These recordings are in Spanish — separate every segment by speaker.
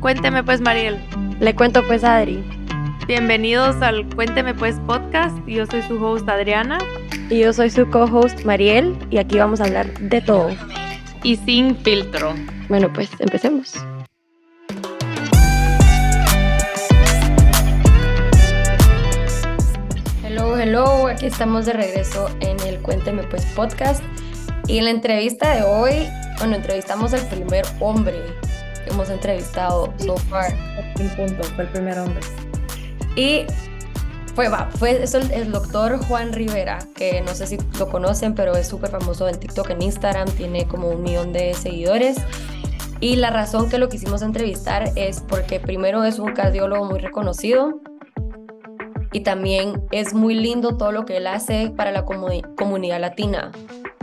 Speaker 1: Cuénteme pues, Mariel.
Speaker 2: Le cuento pues, Adri.
Speaker 1: Bienvenidos al Cuénteme pues podcast. Yo soy su host Adriana.
Speaker 2: Y yo soy su co-host Mariel. Y aquí vamos a hablar de todo.
Speaker 1: Y sin filtro.
Speaker 2: Bueno, pues empecemos. Hello, hello. Aquí estamos de regreso en el Cuénteme pues podcast. Y en la entrevista de hoy, bueno, entrevistamos al primer hombre que hemos entrevistado so far.
Speaker 3: Un punto, fue el primer hombre.
Speaker 2: Y fue, va, fue el, el, doctor Juan Rivera, que no sé si lo conocen, pero es súper famoso en TikTok, en Instagram, tiene como un millón de seguidores. Y la razón que lo quisimos entrevistar es porque primero es un cardiólogo muy reconocido y también es muy lindo todo lo que él hace para la comunidad latina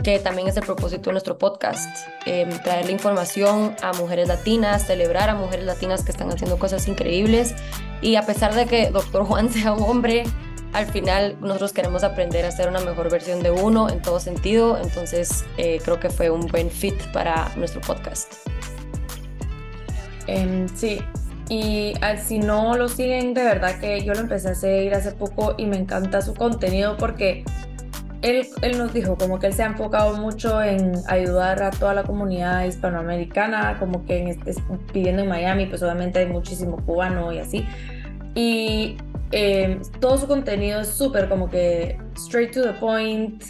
Speaker 2: que también es el propósito de nuestro podcast, eh, traerle información a mujeres latinas, celebrar a mujeres latinas que están haciendo cosas increíbles. Y a pesar de que Doctor Juan sea un hombre, al final nosotros queremos aprender a ser una mejor versión de uno en todo sentido, entonces eh, creo que fue un buen fit para nuestro podcast.
Speaker 3: Um, sí, y uh, si no lo siguen, de verdad que yo lo empecé a seguir hace poco y me encanta su contenido porque él, él, nos dijo como que él se ha enfocado mucho en ayudar a toda la comunidad hispanoamericana, como que en este, viviendo en Miami, pues obviamente hay muchísimo cubano y así. Y eh, todo su contenido es súper como que straight to the point,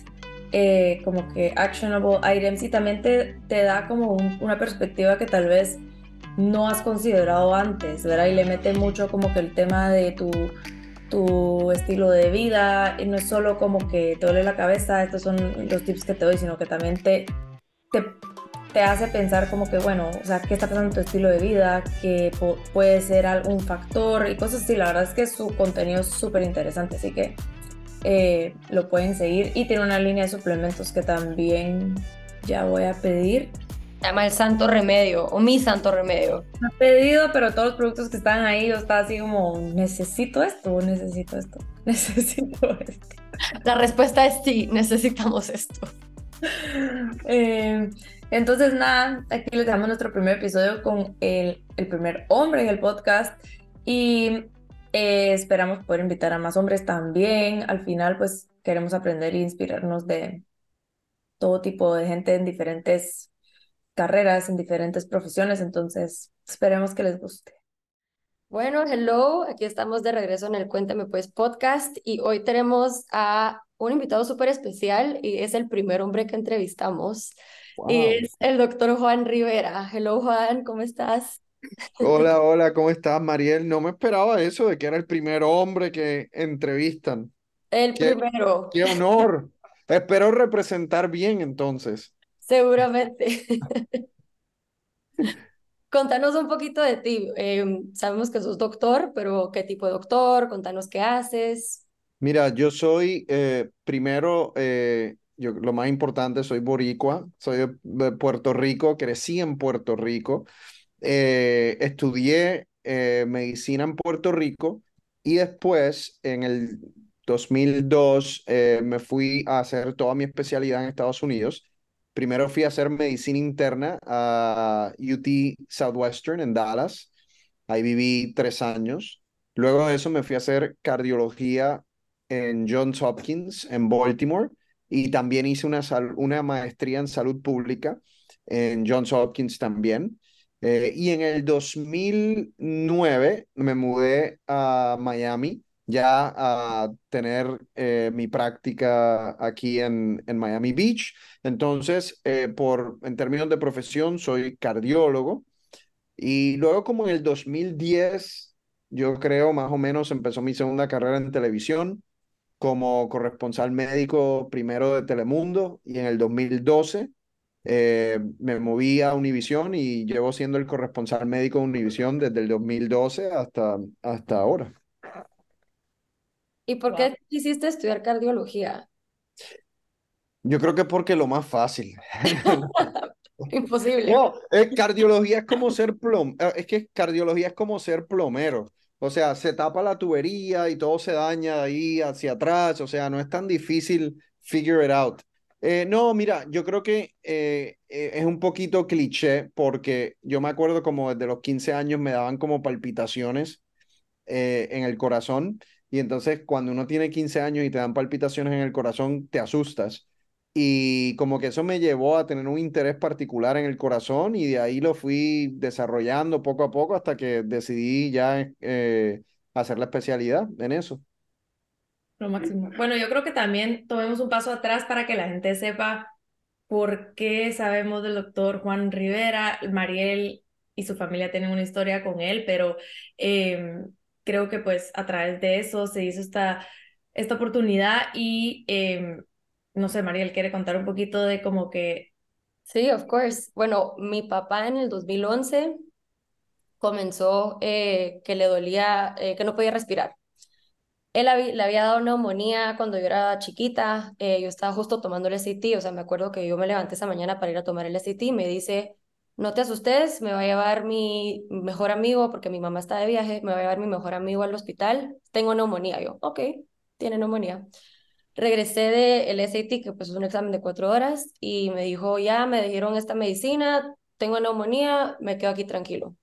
Speaker 3: eh, como que actionable items y también te, te da como un, una perspectiva que tal vez no has considerado antes, ¿verdad? Y le mete mucho como que el tema de tu tu estilo de vida, y no es solo como que te duele la cabeza, estos son los tips que te doy, sino que también te, te, hace pensar como que, bueno, o sea, ¿qué está pasando en tu estilo de vida? Que puede ser algún factor y cosas así. La verdad es que su contenido es súper interesante, así que eh, lo pueden seguir. Y tiene una línea de suplementos que también ya voy a pedir
Speaker 2: llama el Santo Remedio o mi Santo Remedio.
Speaker 3: Me he pedido, pero todos los productos que están ahí, yo estaba así como, necesito esto, necesito esto, necesito esto.
Speaker 2: La respuesta es sí, necesitamos esto.
Speaker 3: Eh, entonces, nada, aquí les damos nuestro primer episodio con el, el primer hombre en el podcast y eh, esperamos poder invitar a más hombres también. Al final, pues queremos aprender e inspirarnos de todo tipo de gente en diferentes carreras, en diferentes profesiones, entonces esperemos que les guste.
Speaker 2: Bueno, hello, aquí estamos de regreso en el Cuéntame Pues podcast y hoy tenemos a un invitado súper especial y es el primer hombre que entrevistamos wow. y es el doctor Juan Rivera. Hello Juan, ¿cómo estás?
Speaker 4: Hola, hola, ¿cómo estás Mariel? No me esperaba eso de que era el primer hombre que entrevistan.
Speaker 2: El
Speaker 4: qué,
Speaker 2: primero.
Speaker 4: Qué honor. Espero representar bien entonces.
Speaker 2: Seguramente. Contanos un poquito de ti. Eh, sabemos que sos doctor, pero ¿qué tipo de doctor? Contanos qué haces.
Speaker 4: Mira, yo soy, eh, primero, eh, yo, lo más importante, soy boricua, soy de, Puerto Rico, crecí en Puerto Rico, estudié medicina en Puerto Rico y después, en el 2002, me fui a hacer toda mi especialidad en Estados Unidos Primero fui a hacer medicina interna a UT Southwestern en Dallas. Ahí viví tres años. Luego de eso me fui a hacer cardiología en Johns Hopkins en Baltimore y también hice una, una maestría en salud pública en Johns Hopkins también. Eh, y en el 2009 me mudé a Miami ya a tener eh, mi práctica aquí en, en, Miami Beach. Entonces, eh, por, en términos de profesión, soy cardiólogo. Y luego, como en el 2010, yo creo más o menos, empezó mi segunda carrera en televisión como corresponsal médico primero de Telemundo y en el 2012 eh, me moví a Univisión y llevo siendo el corresponsal médico de Univisión desde el 2012 hasta, hasta ahora.
Speaker 2: ¿Y por qué quisiste estudiar cardiología?
Speaker 4: Yo creo que porque lo más fácil.
Speaker 2: Imposible.
Speaker 4: No, eh, cardiología es como ser plom, eh, es que cardiología es como ser plomero. O sea, se tapa la tubería y todo se daña de ahí hacia atrás. O sea, no es tan difícil figure it out. Eh, no, mira, yo creo que eh, eh, es un poquito cliché porque yo me acuerdo como desde los 15 años me daban como palpitaciones en el corazón y entonces cuando uno tiene 15 años y te dan palpitaciones en el corazón, te asustas. Y como que eso me llevó a tener un interés particular en el corazón y de ahí lo fui desarrollando poco a poco hasta que decidí ya hacer la especialidad en eso.
Speaker 3: Lo máximo. Bueno, yo creo que también tomemos un paso atrás para que la gente sepa por qué sabemos del doctor Juan Rivera. Mariel y su familia tienen una historia con él, pero em, creo que pues a través de eso se hizo esta, esta oportunidad y em, no sé, Mariel quiere contar un poquito de como que...
Speaker 2: Sí, of course. Bueno, mi papá en el 2011 comenzó eh, que le dolía, eh, que no podía respirar. Él le había dado neumonía cuando yo era chiquita, eh, yo estaba justo tomando el SAT, o sea, me acuerdo que yo me levanté esa mañana para ir a tomar el SAT y me dice, no te asustes, me va a llevar mi mejor amigo, porque mi mamá está de viaje, me va a llevar mi mejor amigo al hospital, tengo neumonía. Yo, ok, tiene neumonía. Regresé del SAT, que pues es un examen de cuatro horas, y me dijo, ya me dijeron esta medicina, tengo neumonía, me quedo aquí tranquilo.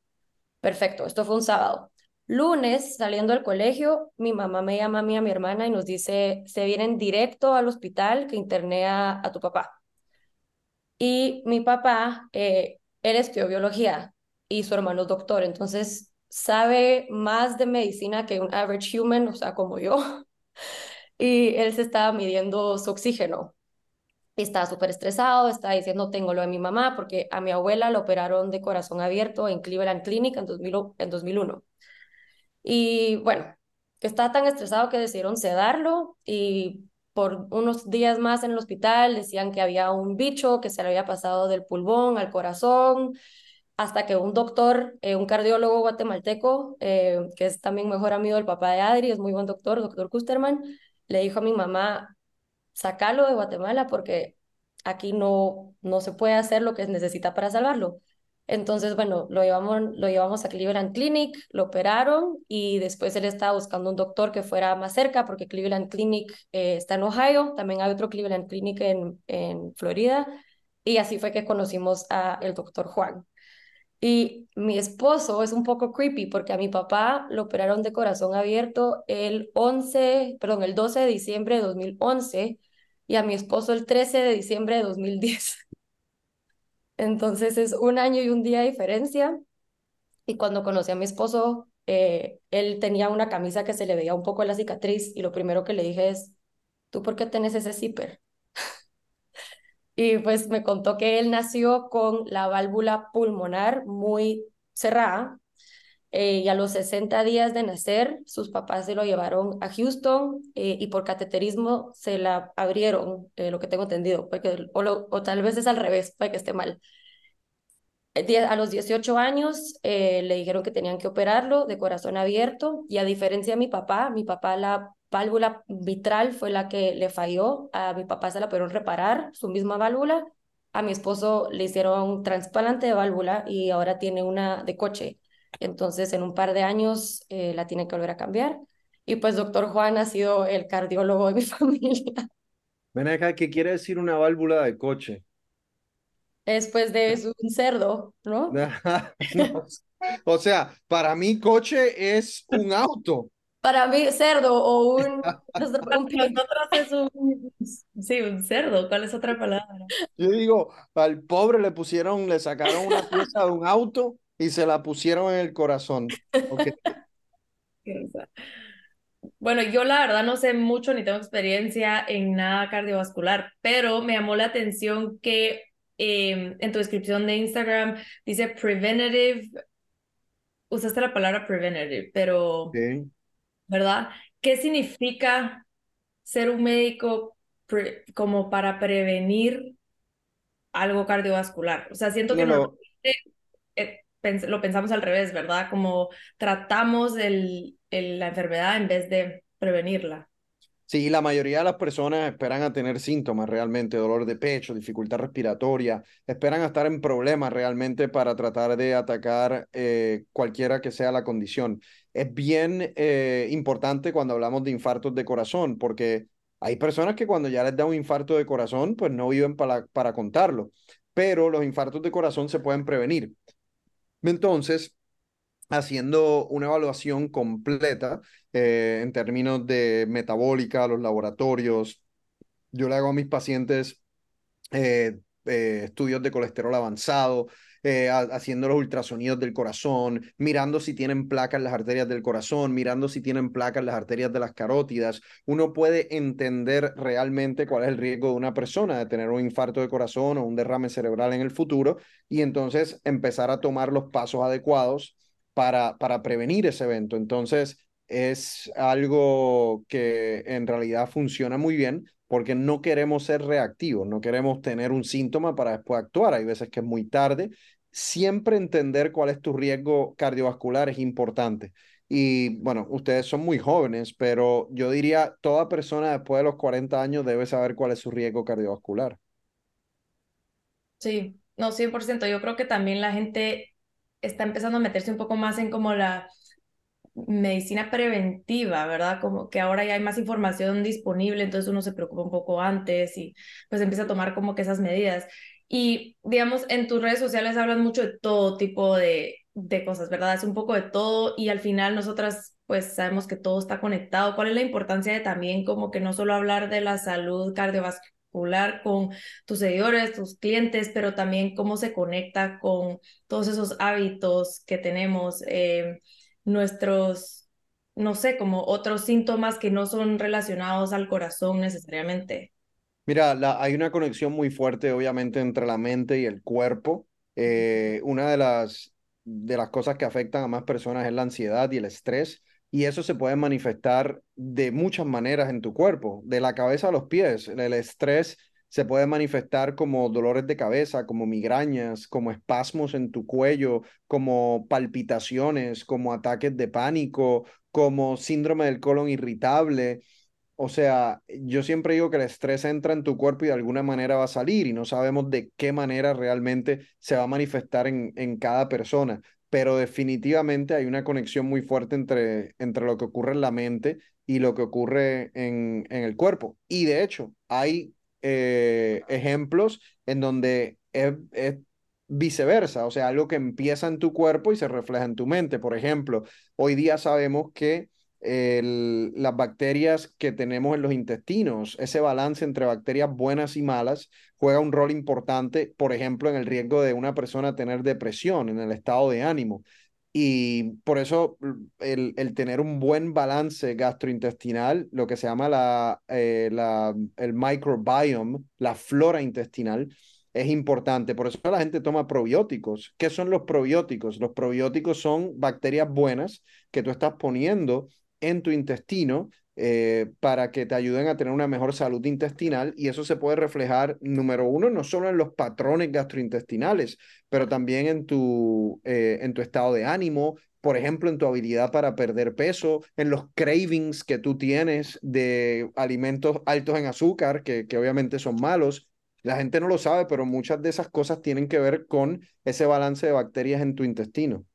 Speaker 2: Perfecto, esto fue un sábado. Lunes, saliendo del colegio, mi mamá me llama a mí, a mi hermana, y nos dice, se vienen directo al hospital que interné a, tu papá. Y mi papá, eh, él estudió biología y su hermano es doctor, entonces sabe más de medicina que un average human, o sea, como yo. Y él se estaba midiendo su oxígeno. Y estaba súper estresado, estaba diciendo, tengo lo de mi mamá, porque a mi abuela lo operaron de corazón abierto en Cleveland Clinic en, 2000, en 2001. Y bueno, estaba tan estresado que decidieron sedarlo y por unos días más en el hospital decían que había un bicho que se le había pasado del pulmón al corazón, hasta que un doctor, eh, un cardiólogo guatemalteco, eh, que es también mejor amigo del papá de Adri, es muy buen doctor, doctor Kusterman, le dijo a mi mamá, sacalo de Guatemala porque aquí no, no se puede hacer lo que necesita para salvarlo. Entonces, bueno, lo llevamos, lo llevamos a Cleveland Clinic, lo operaron y después él estaba buscando un doctor que fuera más cerca porque Cleveland Clinic eh, está en Ohio, también hay otro Cleveland Clinic en, en Florida y así fue que conocimos al doctor Juan. Y mi esposo es un poco creepy porque a mi papá lo operaron de corazón abierto el 11, perdón, el 12 de diciembre de 2011 y a mi esposo el 13 de diciembre de 2010. Entonces es un año y un día diferencia. Y cuando conocí a mi esposo, eh, él tenía una camisa que se le veía un poco la cicatriz y lo primero que le dije es, ¿tú por qué tenés ese zipper? y pues me contó que él nació con la válvula pulmonar muy cerrada eh, y a los 60 días de nacer, sus papás se lo llevaron a Houston eh, y por cateterismo se la abrieron, eh, lo que tengo entendido, porque, o, tal vez es al revés, para que esté mal. A los 18 años le dijeron que tenían que operarlo de corazón abierto y a diferencia de mi papá, mi papá la válvula vitral fue la que le falló, a mi papá se la pudieron reparar, su misma válvula, a mi esposo le hicieron un trasplante de válvula y ahora tiene una de coche. Entonces, en un par de años eh, la tienen que volver a cambiar. Y pues, doctor Juan ha sido el cardiólogo de mi familia.
Speaker 4: Ven acá, ¿qué quiere decir una válvula de coche?
Speaker 2: Después de es un cerdo, ¿no?
Speaker 4: O sea, para mí coche es un auto.
Speaker 2: Para mí cerdo o un...
Speaker 3: Nosotros es un... Sí, un cerdo. ¿Cuál es otra palabra?
Speaker 4: Yo digo, al pobre le pusieron, le sacaron una pieza de un auto y se la pusieron en el corazón.
Speaker 3: Bueno, yo la verdad no sé mucho ni tengo experiencia en nada cardiovascular, pero me llamó la atención que em, en tu descripción de Instagram dice preventative, usaste la palabra preventative, pero, ¿verdad? ¿Qué significa ser un médico como para prevenir algo cardiovascular? O sea, siento que no, lo pensamos al revés, ¿verdad? Como tratamos el, la enfermedad en vez de prevenirla.
Speaker 4: Sí, la mayoría de las personas esperan a tener síntomas realmente, dolor de pecho, dificultad respiratoria, esperan a estar en problemas realmente para tratar de atacar eh, cualquiera que sea la condición. Es bien eh, importante cuando hablamos de infartos de corazón, porque Hay personas que cuando ya les da un infarto de corazón, pues no viven para, para contarlo, pero los infartos de corazón se pueden prevenir. Entonces, haciendo una evaluación completa eh, en términos de metabólica, los laboratorios, yo le hago a mis pacientes eh, eh, estudios de colesterol avanzado, eh, haciendo los ultrasonidos del corazón, mirando si tienen placas en las arterias del corazón, mirando si tienen placas en las arterias de las carótidas. Uno puede entender realmente cuál es el riesgo de una persona de tener un infarto de corazón o un derrame cerebral en el futuro y entonces empezar a tomar los pasos adecuados para, para prevenir ese evento. Entonces, es algo que en realidad funciona muy bien porque no queremos ser reactivos, no queremos tener un síntoma para después actuar. Hay veces que es muy tarde. Siempre entender cuál es tu riesgo cardiovascular es importante. Y bueno, ustedes son muy jóvenes, pero yo diría, toda persona después de los 40 años debe saber cuál es su riesgo cardiovascular.
Speaker 3: Sí, no, 100%. Yo creo que también la gente está empezando a meterse un poco más en como la medicina preventiva, ¿verdad? Como que ahora ya hay más información disponible, entonces uno se preocupa un poco antes y pues empieza a tomar como que esas medidas. Y digamos, en tus redes sociales hablas mucho de todo tipo de, de cosas, ¿verdad? Es un poco de todo y al final nosotras pues sabemos que todo está conectado. ¿Cuál es la importancia de también como que no solo hablar de la salud cardiovascular con tus seguidores, tus clientes, pero también cómo se conecta con todos esos hábitos que tenemos? Eh, nuestros, no sé, como otros síntomas que no son relacionados al corazón necesariamente.
Speaker 4: Mira, la, hay una conexión muy fuerte, obviamente, entre la mente y el cuerpo. Eh, una de las, de las cosas que afectan a más personas es la ansiedad y el estrés, y eso se puede manifestar de muchas maneras en tu cuerpo, de la cabeza a los pies. El estrés se puede manifestar como dolores de cabeza, como migrañas, como espasmos en tu cuello, como palpitaciones, como ataques de pánico, como síndrome del colon irritable. O sea, yo siempre digo que el estrés entra en tu cuerpo y de alguna manera va a salir y no sabemos de qué manera realmente se va a manifestar en, en cada persona, pero definitivamente hay una conexión muy fuerte entre, entre lo que ocurre en la mente y lo que ocurre en, en el cuerpo. Y de hecho, hay eh, ejemplos en donde es, viceversa, o sea, algo que empieza en tu cuerpo y se refleja en tu mente. Por ejemplo, hoy día sabemos que las bacterias que tenemos en los intestinos, ese balance entre bacterias buenas y malas, juega un rol importante, por ejemplo, en el riesgo de una persona tener depresión, en el estado de ánimo. Y por eso el, el, tener un buen balance gastrointestinal, lo que se llama la, eh, la, el microbiome, la flora intestinal, es importante. Por eso la gente toma probióticos. ¿Qué son los probióticos? Los probióticos son bacterias buenas que tú estás poniendo en tu intestino eh, para que te ayuden a tener una mejor salud intestinal y eso se puede reflejar, número uno, no solo en los patrones gastrointestinales, pero también en tu, eh, en tu estado de ánimo, por ejemplo, en tu habilidad para perder peso, en los cravings que tú tienes de alimentos altos en azúcar, que, que obviamente son malos. La gente no lo sabe, pero muchas de esas cosas tienen que ver con ese balance de bacterias en tu intestino.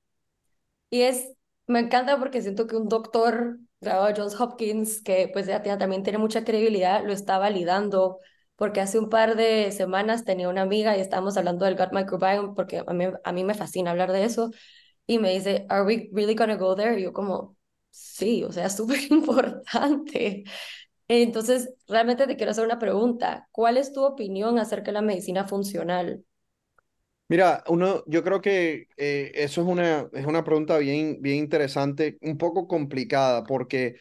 Speaker 2: Y es, me encanta porque siento que un doctor graduado de Johns Hopkins, que pues ya también tiene mucha credibilidad, lo está validando, porque hace un par de semanas tenía una amiga y estábamos hablando del gut microbiome, porque a mí, a mí me fascina hablar de eso, y me dice, ¿Are we really gonna go there? Y yo como, sí, o sea, súper importante. Entonces, realmente te quiero hacer una pregunta. ¿Cuál es tu opinión acerca de la medicina funcional?
Speaker 4: Mira, uno, yo creo que eh, eso es una, es una pregunta bien, bien interesante, un poco complicada, porque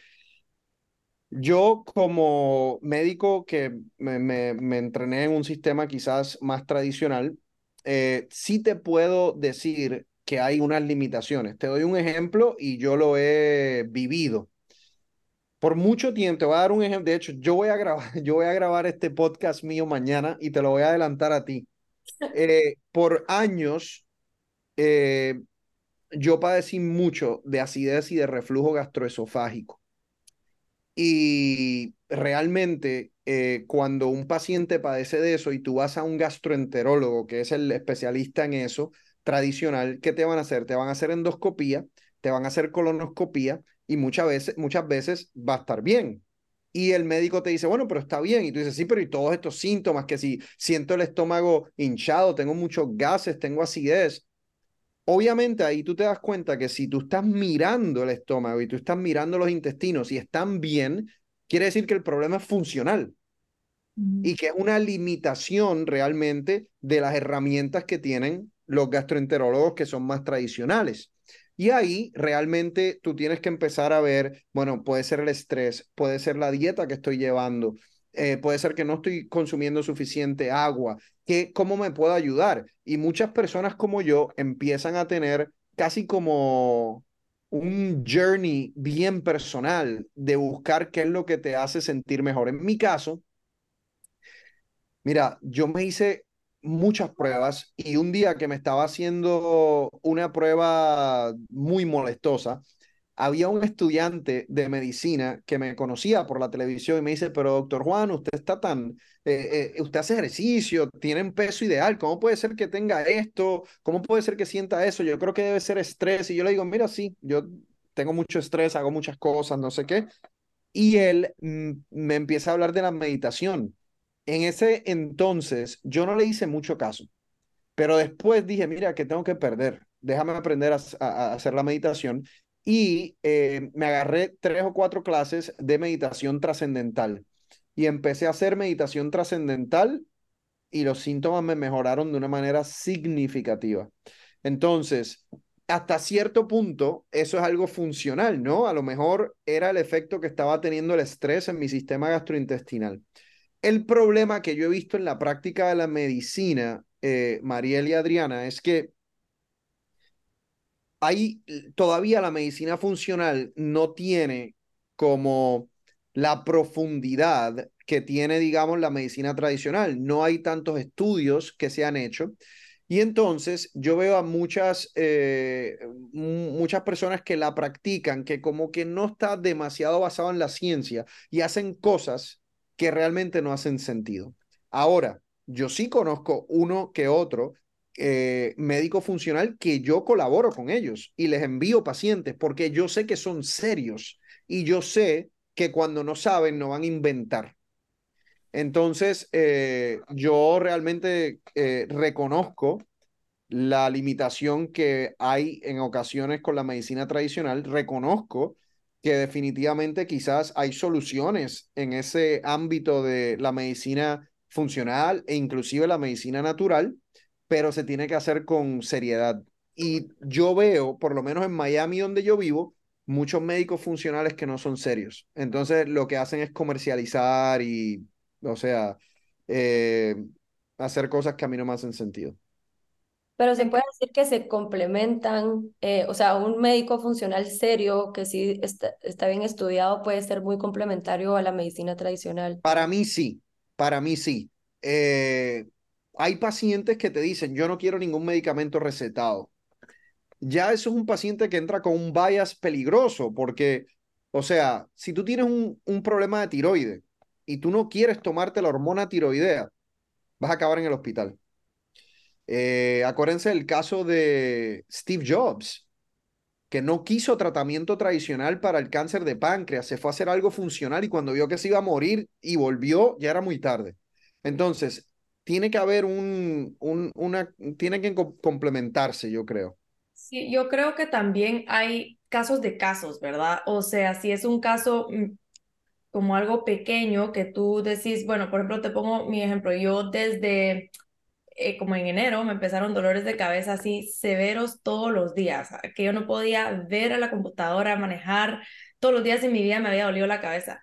Speaker 4: yo como médico que me, me, me entrené en un sistema quizás más tradicional, eh, sí te puedo decir que hay unas limitaciones. Te doy un ejemplo y yo lo he vivido. Por mucho tiempo, te voy a dar un ejemplo. De hecho, yo voy a grabar, yo voy a grabar este podcast mío mañana y te lo voy a adelantar a ti. Eh, por años, eh, yo padecí mucho de acidez y de reflujo gastroesofágico. Y realmente, eh, cuando un paciente padece de eso y tú vas a un gastroenterólogo, que es el especialista en eso, tradicional, ¿qué te van a hacer? Te van a hacer endoscopía, te van a hacer colonoscopía y muchas veces, muchas veces va a estar bien. Y el médico te dice, bueno, pero está bien. Y tú dices, sí, pero y todos estos síntomas, que si siento el estómago hinchado, tengo muchos gases, tengo acidez. Obviamente ahí tú te das cuenta que si tú estás mirando el estómago y tú estás mirando los intestinos y están bien, quiere decir que el problema es funcional y que es una limitación realmente de las herramientas que tienen los gastroenterólogos que son más tradicionales. Y ahí realmente tú tienes que empezar a ver, bueno, puede ser el estrés, puede ser la dieta que estoy llevando, eh, puede ser que no estoy consumiendo suficiente agua, que, ¿cómo me puedo ayudar? Y muchas personas como yo empiezan a tener casi como un journey bien personal de buscar qué es lo que te hace sentir mejor. En mi caso, mira, yo me hice muchas pruebas y un día que me estaba haciendo una prueba muy molestosa, había un estudiante de medicina que me conocía por la televisión y me dice, pero doctor Juan, usted está tan, eh, eh, usted hace ejercicio, tiene un peso ideal, ¿cómo puede ser que tenga esto? ¿Cómo puede ser que sienta eso? Yo creo que debe ser estrés. Y yo le digo, mira, sí, yo tengo mucho estrés, hago muchas cosas, no sé qué. Y él mm, me empieza a hablar de la meditación en ese entonces yo no le hice mucho caso, pero después dije, mira, que tengo que perder, déjame aprender a, hacer la meditación y eh, me agarré tres o cuatro clases de meditación trascendental y empecé a hacer meditación trascendental y los síntomas me mejoraron de una manera significativa. Entonces, hasta cierto punto, eso es algo funcional, ¿no? A lo mejor era el efecto que estaba teniendo el estrés en mi sistema gastrointestinal. El problema que yo he visto en la práctica de la medicina, eh, Mariel y Adriana, es que hay todavía la medicina funcional no tiene como la profundidad que tiene, digamos, la medicina tradicional. No hay tantos estudios que se han hecho. Y entonces yo veo a muchas, eh, muchas personas que la practican, que como que no está demasiado basado en la ciencia y hacen cosas que realmente no hacen sentido. Ahora, yo sí conozco uno que otro eh, médico funcional que yo colaboro con ellos y les envío pacientes porque yo sé que son serios y yo sé que cuando no saben no van a inventar. Entonces, eh, yo realmente eh, reconozco la limitación que hay en ocasiones con la medicina tradicional, reconozco que definitivamente quizás hay soluciones en ese ámbito de la medicina funcional e inclusive la medicina natural, pero se tiene que hacer con seriedad. Y yo veo, por lo menos en Miami donde yo vivo, muchos médicos funcionales que no son serios. Entonces lo que hacen es comercializar y, o sea, eh, hacer cosas que a mí no me hacen sentido.
Speaker 2: Pero se puede decir que se complementan, eh, o sea, un médico funcional serio que sí está, está, bien estudiado puede ser muy complementario a la medicina tradicional.
Speaker 4: Para mí sí, para mí sí. Eh, hay pacientes que te dicen, yo no quiero ningún medicamento recetado. Ya eso es un paciente que entra con un bias peligroso, porque, o sea, si tú tienes un, un problema de tiroides y tú no quieres tomarte la hormona tiroidea, vas a acabar en el hospital. Eh, acuérdense del caso de Steve Jobs, que no quiso tratamiento tradicional para el cáncer de páncreas, se fue a hacer algo funcional y cuando vio que se iba a morir y volvió, ya era muy tarde. Entonces, tiene que haber un, un una, tiene que complementarse, yo creo.
Speaker 3: Sí, yo creo que también hay casos de casos, ¿verdad? O sea, si es un caso mm, como algo pequeño que tú decís, bueno, por ejemplo, te pongo mi ejemplo, yo desde eh, como en enero, me empezaron dolores de cabeza así severos todos los días, que yo no podía ver a la computadora, manejar, todos los días de mi vida me había dolido la cabeza.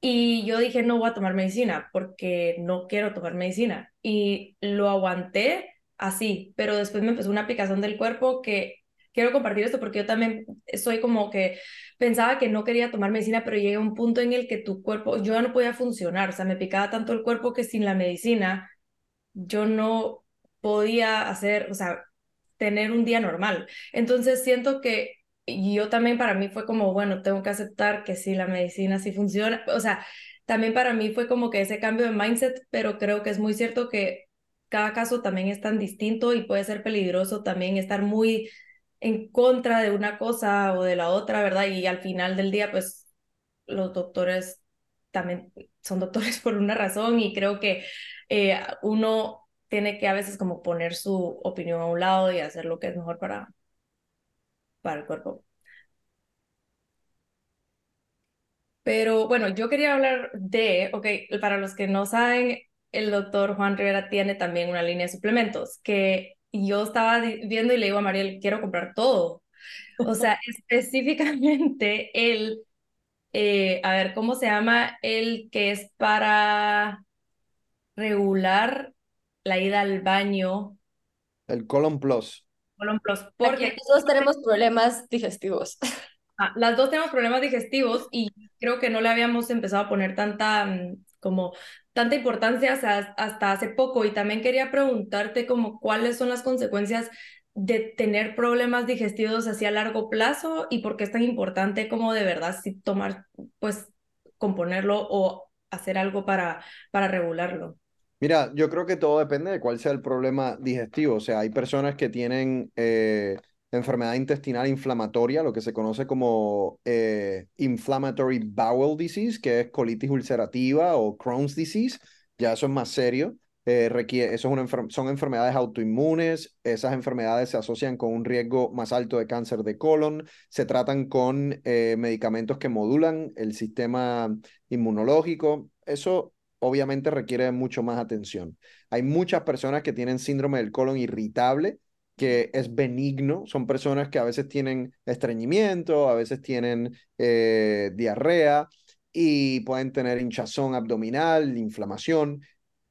Speaker 3: Y yo dije, no voy a tomar medicina porque no quiero tomar medicina. Y lo aguanté así, pero después me empezó una picazón del cuerpo que quiero compartir esto porque yo también soy como que pensaba que no quería tomar medicina, pero llega un punto en el que tu cuerpo, yo ya no podía funcionar, o sea, me picaba tanto el cuerpo que sin la medicina yo no podía hacer, o sea, tener un día normal. Entonces siento que yo también para mí fue como, bueno, tengo que aceptar que sí, la medicina sí funciona. O sea, también para mí fue como que ese cambio de mindset, pero creo que es muy cierto que cada caso también es tan distinto y puede ser peligroso también estar muy en contra de una cosa o de la otra, ¿verdad? Y al final del día, pues los doctores también son doctores por una razón y creo que eh, uno tiene que a veces como poner su opinión a un lado y hacer lo que es mejor para, para el cuerpo. Pero bueno, yo quería hablar de, ok, para los que no saben, el doctor Juan Rivera tiene también una línea de suplementos que yo estaba viendo y le digo a Mariel, quiero comprar todo. O sea, específicamente el, eh, a ver, ¿cómo se llama? El que es para regular la ida al baño.
Speaker 4: El Colon Plus.
Speaker 3: Colon Plus.
Speaker 2: Porque todos tenemos problemas digestivos.
Speaker 3: Ah, las dos tenemos problemas digestivos y creo que no le habíamos empezado a poner tanta, mm, como, tanta importancia hasta, hace poco. Y también quería preguntarte como cuáles son las consecuencias de tener problemas digestivos así a largo plazo y por qué es tan importante como de verdad si tomar, pues, componerlo o hacer algo para, para regularlo.
Speaker 4: Mira, yo creo que todo depende de cuál sea el problema digestivo. O sea, hay personas que tienen eh, enfermedad intestinal inflamatoria, lo que se conoce como eh, inflammatory bowel disease, que es colitis ulcerativa o Crohn's disease, ya eso es más serio. Eh, requiere, son enfermedades autoinmunes, esas enfermedades se asocian con un riesgo más alto de cáncer de colon, se tratan con eh, medicamentos que modulan el sistema inmunológico, eso obviamente requiere mucho más atención. Hay muchas personas que tienen síndrome del colon irritable, que es benigno, son personas que a veces tienen estreñimiento, a veces tienen eh, diarrea y pueden tener hinchazón abdominal, inflamación.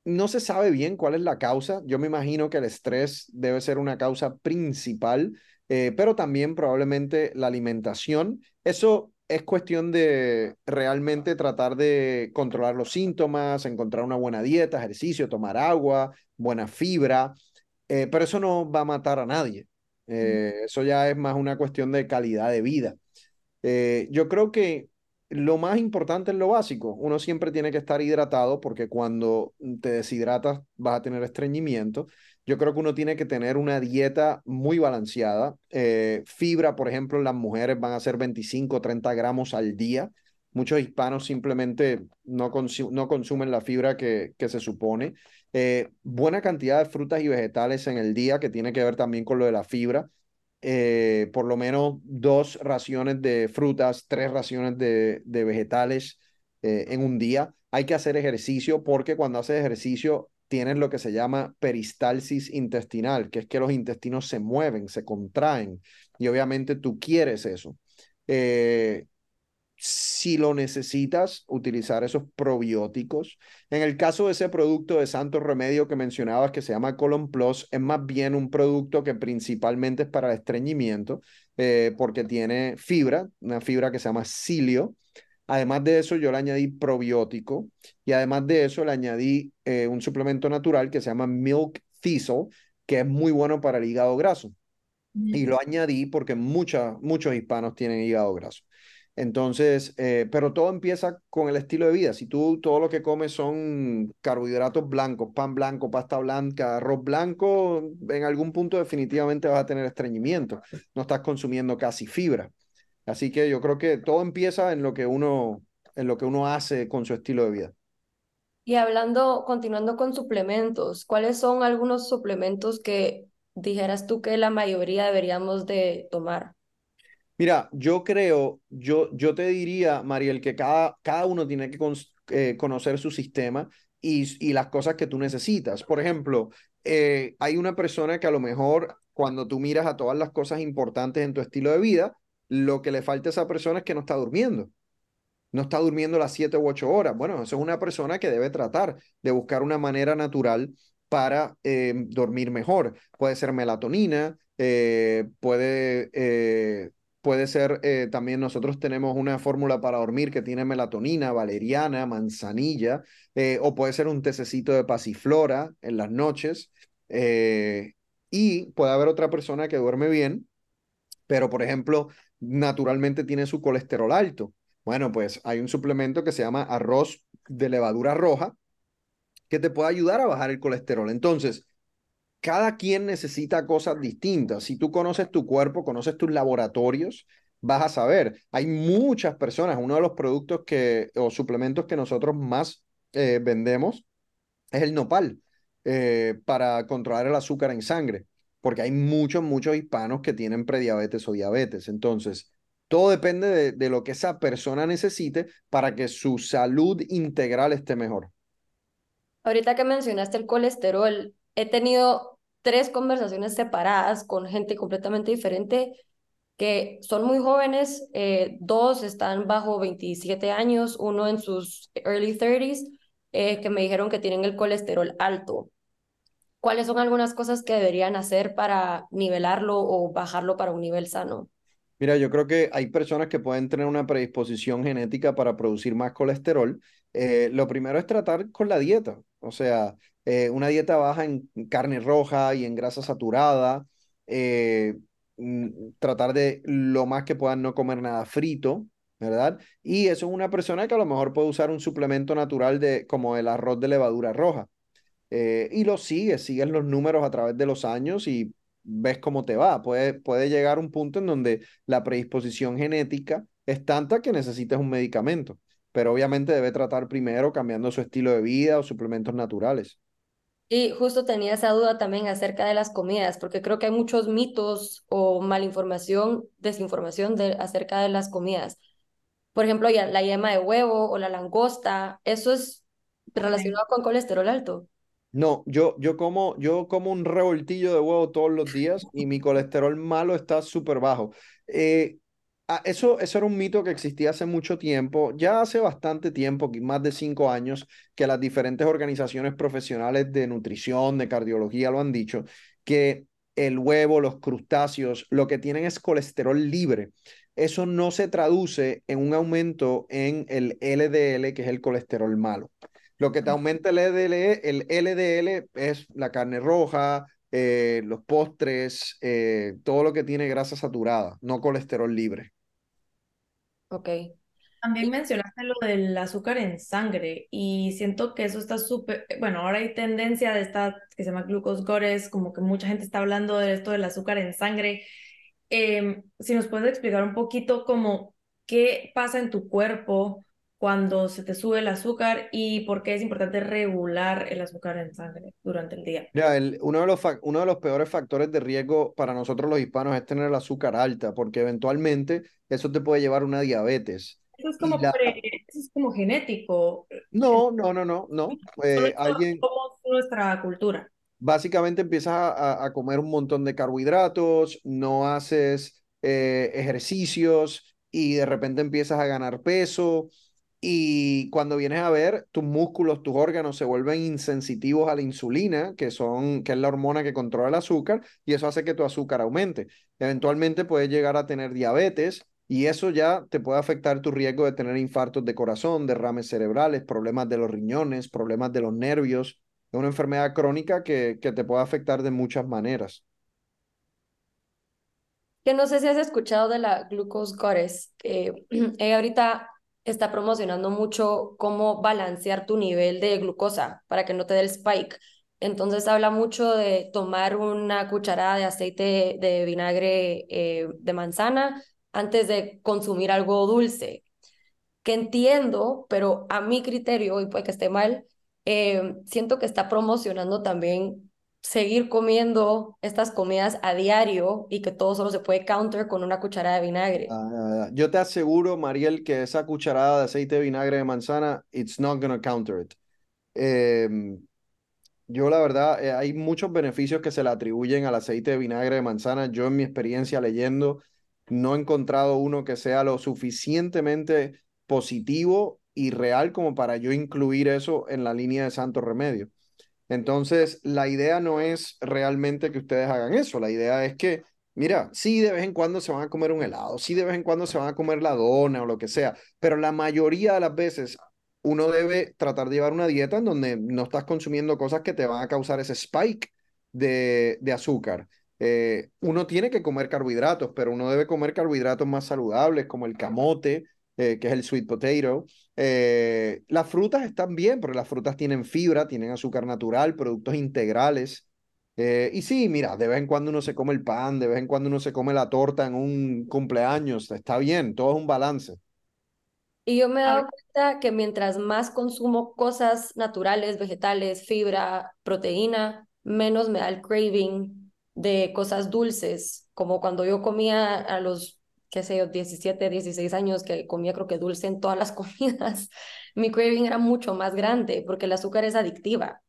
Speaker 4: No se sabe bien cuál es la causa. Yo me imagino que el estrés debe ser una causa principal, eh, pero también probablemente la alimentación. Eso es cuestión de realmente tratar de controlar los síntomas, encontrar una buena dieta, ejercicio, tomar agua, buena fibra. Eh, pero eso no va a matar a nadie. Eh, eso ya es más una cuestión de calidad de vida. Yo creo que lo más importante es lo básico. Uno siempre tiene que estar hidratado porque cuando te deshidratas vas a tener estreñimiento. Yo creo que uno tiene que tener una dieta muy balanceada. fibra, por ejemplo, las mujeres van a ser 25 o 30 gramos al día. Muchos hispanos simplemente no, no consumen la fibra que, que se supone. Eh, buena cantidad de frutas y vegetales en el día, que tiene que ver también con lo de la fibra. Eh, por lo menos dos raciones de frutas, tres raciones de, de vegetales eh, en un día. Hay que hacer ejercicio porque cuando haces ejercicio tienes lo que se llama peristalsis intestinal, que es que los intestinos se mueven, se contraen y obviamente tú quieres eso si lo necesitas, utilizar esos probióticos. En el caso de ese producto de Santo Remedio que mencionabas, que se llama Colon Plus, es más bien un producto que principalmente es para el estreñimiento, eh, porque tiene fibra, una fibra que se llama cilio. Además de eso, yo le añadí probiótico y además de eso, le añadí eh, un suplemento natural que se llama Milk Thistle, que es muy bueno para el hígado graso. Y lo añadí porque muchos hispanos tienen hígado graso. Entonces, eh, pero todo empieza con el estilo de vida. Si tú todo lo que comes son carbohidratos blancos, pan blanco, pasta blanca, arroz blanco, en algún punto definitivamente vas a tener estreñimiento. No estás consumiendo casi fibra. Así que yo creo que todo empieza en lo que uno, en lo que uno hace con su estilo de vida.
Speaker 2: Y hablando, continuando con suplementos, ¿cuáles son algunos suplementos que dijeras tú que la mayoría deberíamos de tomar?
Speaker 4: Mira, yo creo, yo, yo te diría, Mariel, que cada, cada uno tiene que eh, conocer su sistema y, las cosas que tú necesitas. Por ejemplo, eh, hay una persona que a lo mejor cuando tú miras a todas las cosas importantes en tu estilo de vida, lo que le falta a esa persona es que no está durmiendo. No está durmiendo las siete u ocho horas. Bueno, eso es una persona que debe tratar de buscar una manera natural para eh, dormir mejor. Puede ser melatonina, puede Puede ser, eh, también nosotros tenemos una fórmula para dormir que tiene melatonina, valeriana, manzanilla, eh, o puede ser un tececito de pasiflora en las noches. Eh, y puede haber otra persona que duerme bien, pero por ejemplo, naturalmente tiene su colesterol alto. Bueno, pues hay un suplemento que se llama arroz de levadura roja que te puede ayudar a bajar el colesterol. Entonces, cada quien necesita cosas distintas. Si tú conoces tu cuerpo, conoces tus laboratorios, vas a saber. Hay muchas personas, uno de los productos que, o suplementos que nosotros más eh, vendemos es el nopal eh, para controlar el azúcar en sangre, porque hay muchos, muchos hispanos que tienen prediabetes o diabetes. Entonces, todo depende de, de lo que esa persona necesite para que su salud integral esté mejor.
Speaker 2: Ahorita que mencionaste el colesterol, he tenido tres conversaciones separadas con gente completamente diferente que son muy jóvenes, eh, dos están bajo 27 años, uno en sus early 30s, eh, que me dijeron que tienen el colesterol alto. ¿Cuáles son algunas cosas que deberían hacer para nivelarlo o bajarlo para un nivel sano?
Speaker 4: Mira, yo creo que hay personas que pueden tener una predisposición genética para producir más colesterol. Eh, lo primero es tratar con la dieta, o sea, una dieta baja en carne roja y en grasa saturada, Mm, tratar de lo más que puedan no comer nada frito, ¿verdad? Y eso es una persona que a lo mejor puede usar un suplemento natural de, como el arroz de levadura roja. Eh, y lo sigues, sigues los números a través de los años y ves cómo te va. Puede, puede llegar un punto en donde la predisposición genética es tanta que necesites un medicamento, pero obviamente debe tratar primero cambiando su estilo de vida o suplementos naturales.
Speaker 2: Y justo tenía esa duda también acerca de las comidas, porque creo que hay muchos mitos o malinformación, desinformación de, acerca de las comidas. Por ejemplo, ya, la yema de huevo o la langosta, ¿eso es relacionado con colesterol alto?
Speaker 4: No, yo, yo, como, yo como un revoltillo de huevo todos los días y mi colesterol malo está súper bajo. Eh, Ah, eso, eso era un mito que existía hace mucho tiempo, ya hace bastante tiempo, más de cinco años, que las diferentes organizaciones profesionales de nutrición, de cardiología lo han dicho, que el huevo, los crustáceos, lo que tienen es colesterol libre. Eso no se traduce en un aumento en el LDL, que es el colesterol malo. Lo que te aumenta el LDL, el LDL es la carne roja, eh, los postres, eh, todo lo que tiene grasa saturada, no colesterol libre.
Speaker 2: Ok.
Speaker 3: También mencionaste lo del azúcar en sangre y siento que eso está súper, bueno, ahora hay tendencia de esta que se llama glucose como que mucha gente está hablando de esto del azúcar en sangre. Em, si nos puedes explicar un poquito como qué pasa en tu cuerpo cuando se te sube el azúcar y por qué es importante regular el azúcar en sangre durante el día.
Speaker 4: Ya, el, uno, de los uno de los peores factores de riesgo para nosotros los hispanos es tener el azúcar alta, porque eventualmente eso te puede llevar a una diabetes.
Speaker 3: Eso es como, eso es como genético.
Speaker 4: No, no, no, no, no. Eh, alguien...
Speaker 3: Como nuestra cultura.
Speaker 4: Básicamente empiezas a, a, comer un montón de carbohidratos, no haces eh, ejercicios y de repente empiezas a ganar peso y cuando vienes a ver, tus músculos, tus órganos se vuelven insensitivos a la insulina, que, son, que es la hormona que controla el azúcar, y eso hace que tu azúcar aumente. Eventualmente puedes llegar a tener diabetes y eso ya te puede afectar tu riesgo de tener infartos de corazón, derrames cerebrales, problemas de los riñones, problemas de los nervios. Es una enfermedad crónica que, que te puede afectar de muchas maneras.
Speaker 2: Que no sé si has escuchado de la glucose goddess, que ella ahorita está promocionando mucho cómo balancear tu nivel de glucosa para que no te dé el spike. Entonces habla mucho de tomar una cucharada de aceite de vinagre eh, de manzana antes de consumir algo dulce, que entiendo, pero a mi criterio, y puede que esté mal, eh, siento que está promocionando también seguir comiendo estas comidas a diario y que todo solo se puede counter con una cucharada de vinagre.
Speaker 4: Ah, yo te aseguro, Mariel, que esa cucharada de aceite de vinagre de manzana, it's not gonna counter it. Em, yo la verdad, eh, hay muchos beneficios que se le atribuyen al aceite de vinagre de manzana. Yo en mi experiencia leyendo, no he encontrado uno que sea lo suficientemente positivo y real como para yo incluir eso en la línea de santo remedio. Entonces, la idea no es realmente que ustedes hagan eso, la idea es que, mira, sí de vez en cuando se van a comer un helado, sí de vez en cuando se van a comer la dona o lo que sea, pero la mayoría de las veces uno debe tratar de llevar una dieta en donde no estás consumiendo cosas que te van a causar ese spike de, de azúcar. Eh, uno tiene que comer carbohidratos, pero uno debe comer carbohidratos más saludables como el camote, eh, que es el sweet potato. Eh, las frutas están bien, porque las frutas tienen fibra, tienen azúcar natural, productos integrales. Eh, y sí, mira, de vez en cuando uno se come el pan, de vez en cuando uno se come la torta en un cumpleaños, está bien, todo es un balance.
Speaker 2: Y yo me he dado cuenta que mientras más consumo cosas naturales, vegetales, fibra, proteína, menos me da el craving de cosas dulces, como cuando yo comía a los, qué sé yo, 17, 16 años, que comía creo que dulce en todas las comidas, mi craving era mucho más grande porque el azúcar es adictiva.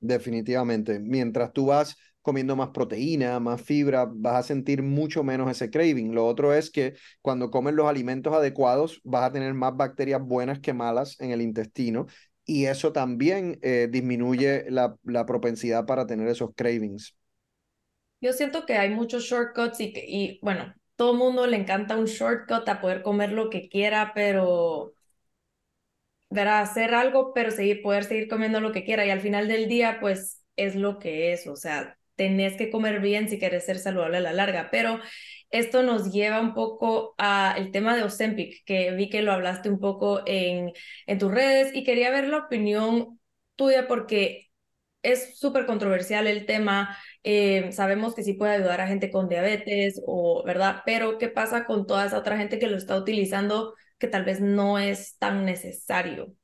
Speaker 4: Definitivamente. Mientras tú vas comiendo más proteína, más fibra, vas a sentir mucho menos ese craving. Lo otro es que cuando comes los alimentos adecuados, vas a tener más bacterias buenas que malas en el intestino y eso también eh, disminuye la, la propensidad para tener esos cravings.
Speaker 3: Yo siento que hay muchos shortcuts y, y bueno, todo mundo le encanta un shortcut a poder comer lo que quiera, pero verá, hacer algo, pero seguir, poder seguir comiendo lo que quiera. Y al final del día, pues es lo que es, o sea, tenés que comer bien si quieres ser saludable a la larga, pero esto nos lleva un poco al tema de Ozempic, que vi que lo hablaste un poco en, en tus redes y quería ver la opinión tuya porque es súper controversial el tema. Eh, sabemos que sí puede ayudar a gente con diabetes o, ¿verdad? Pero ¿qué pasa con toda esa otra gente que lo está utilizando que tal vez no es tan necesario.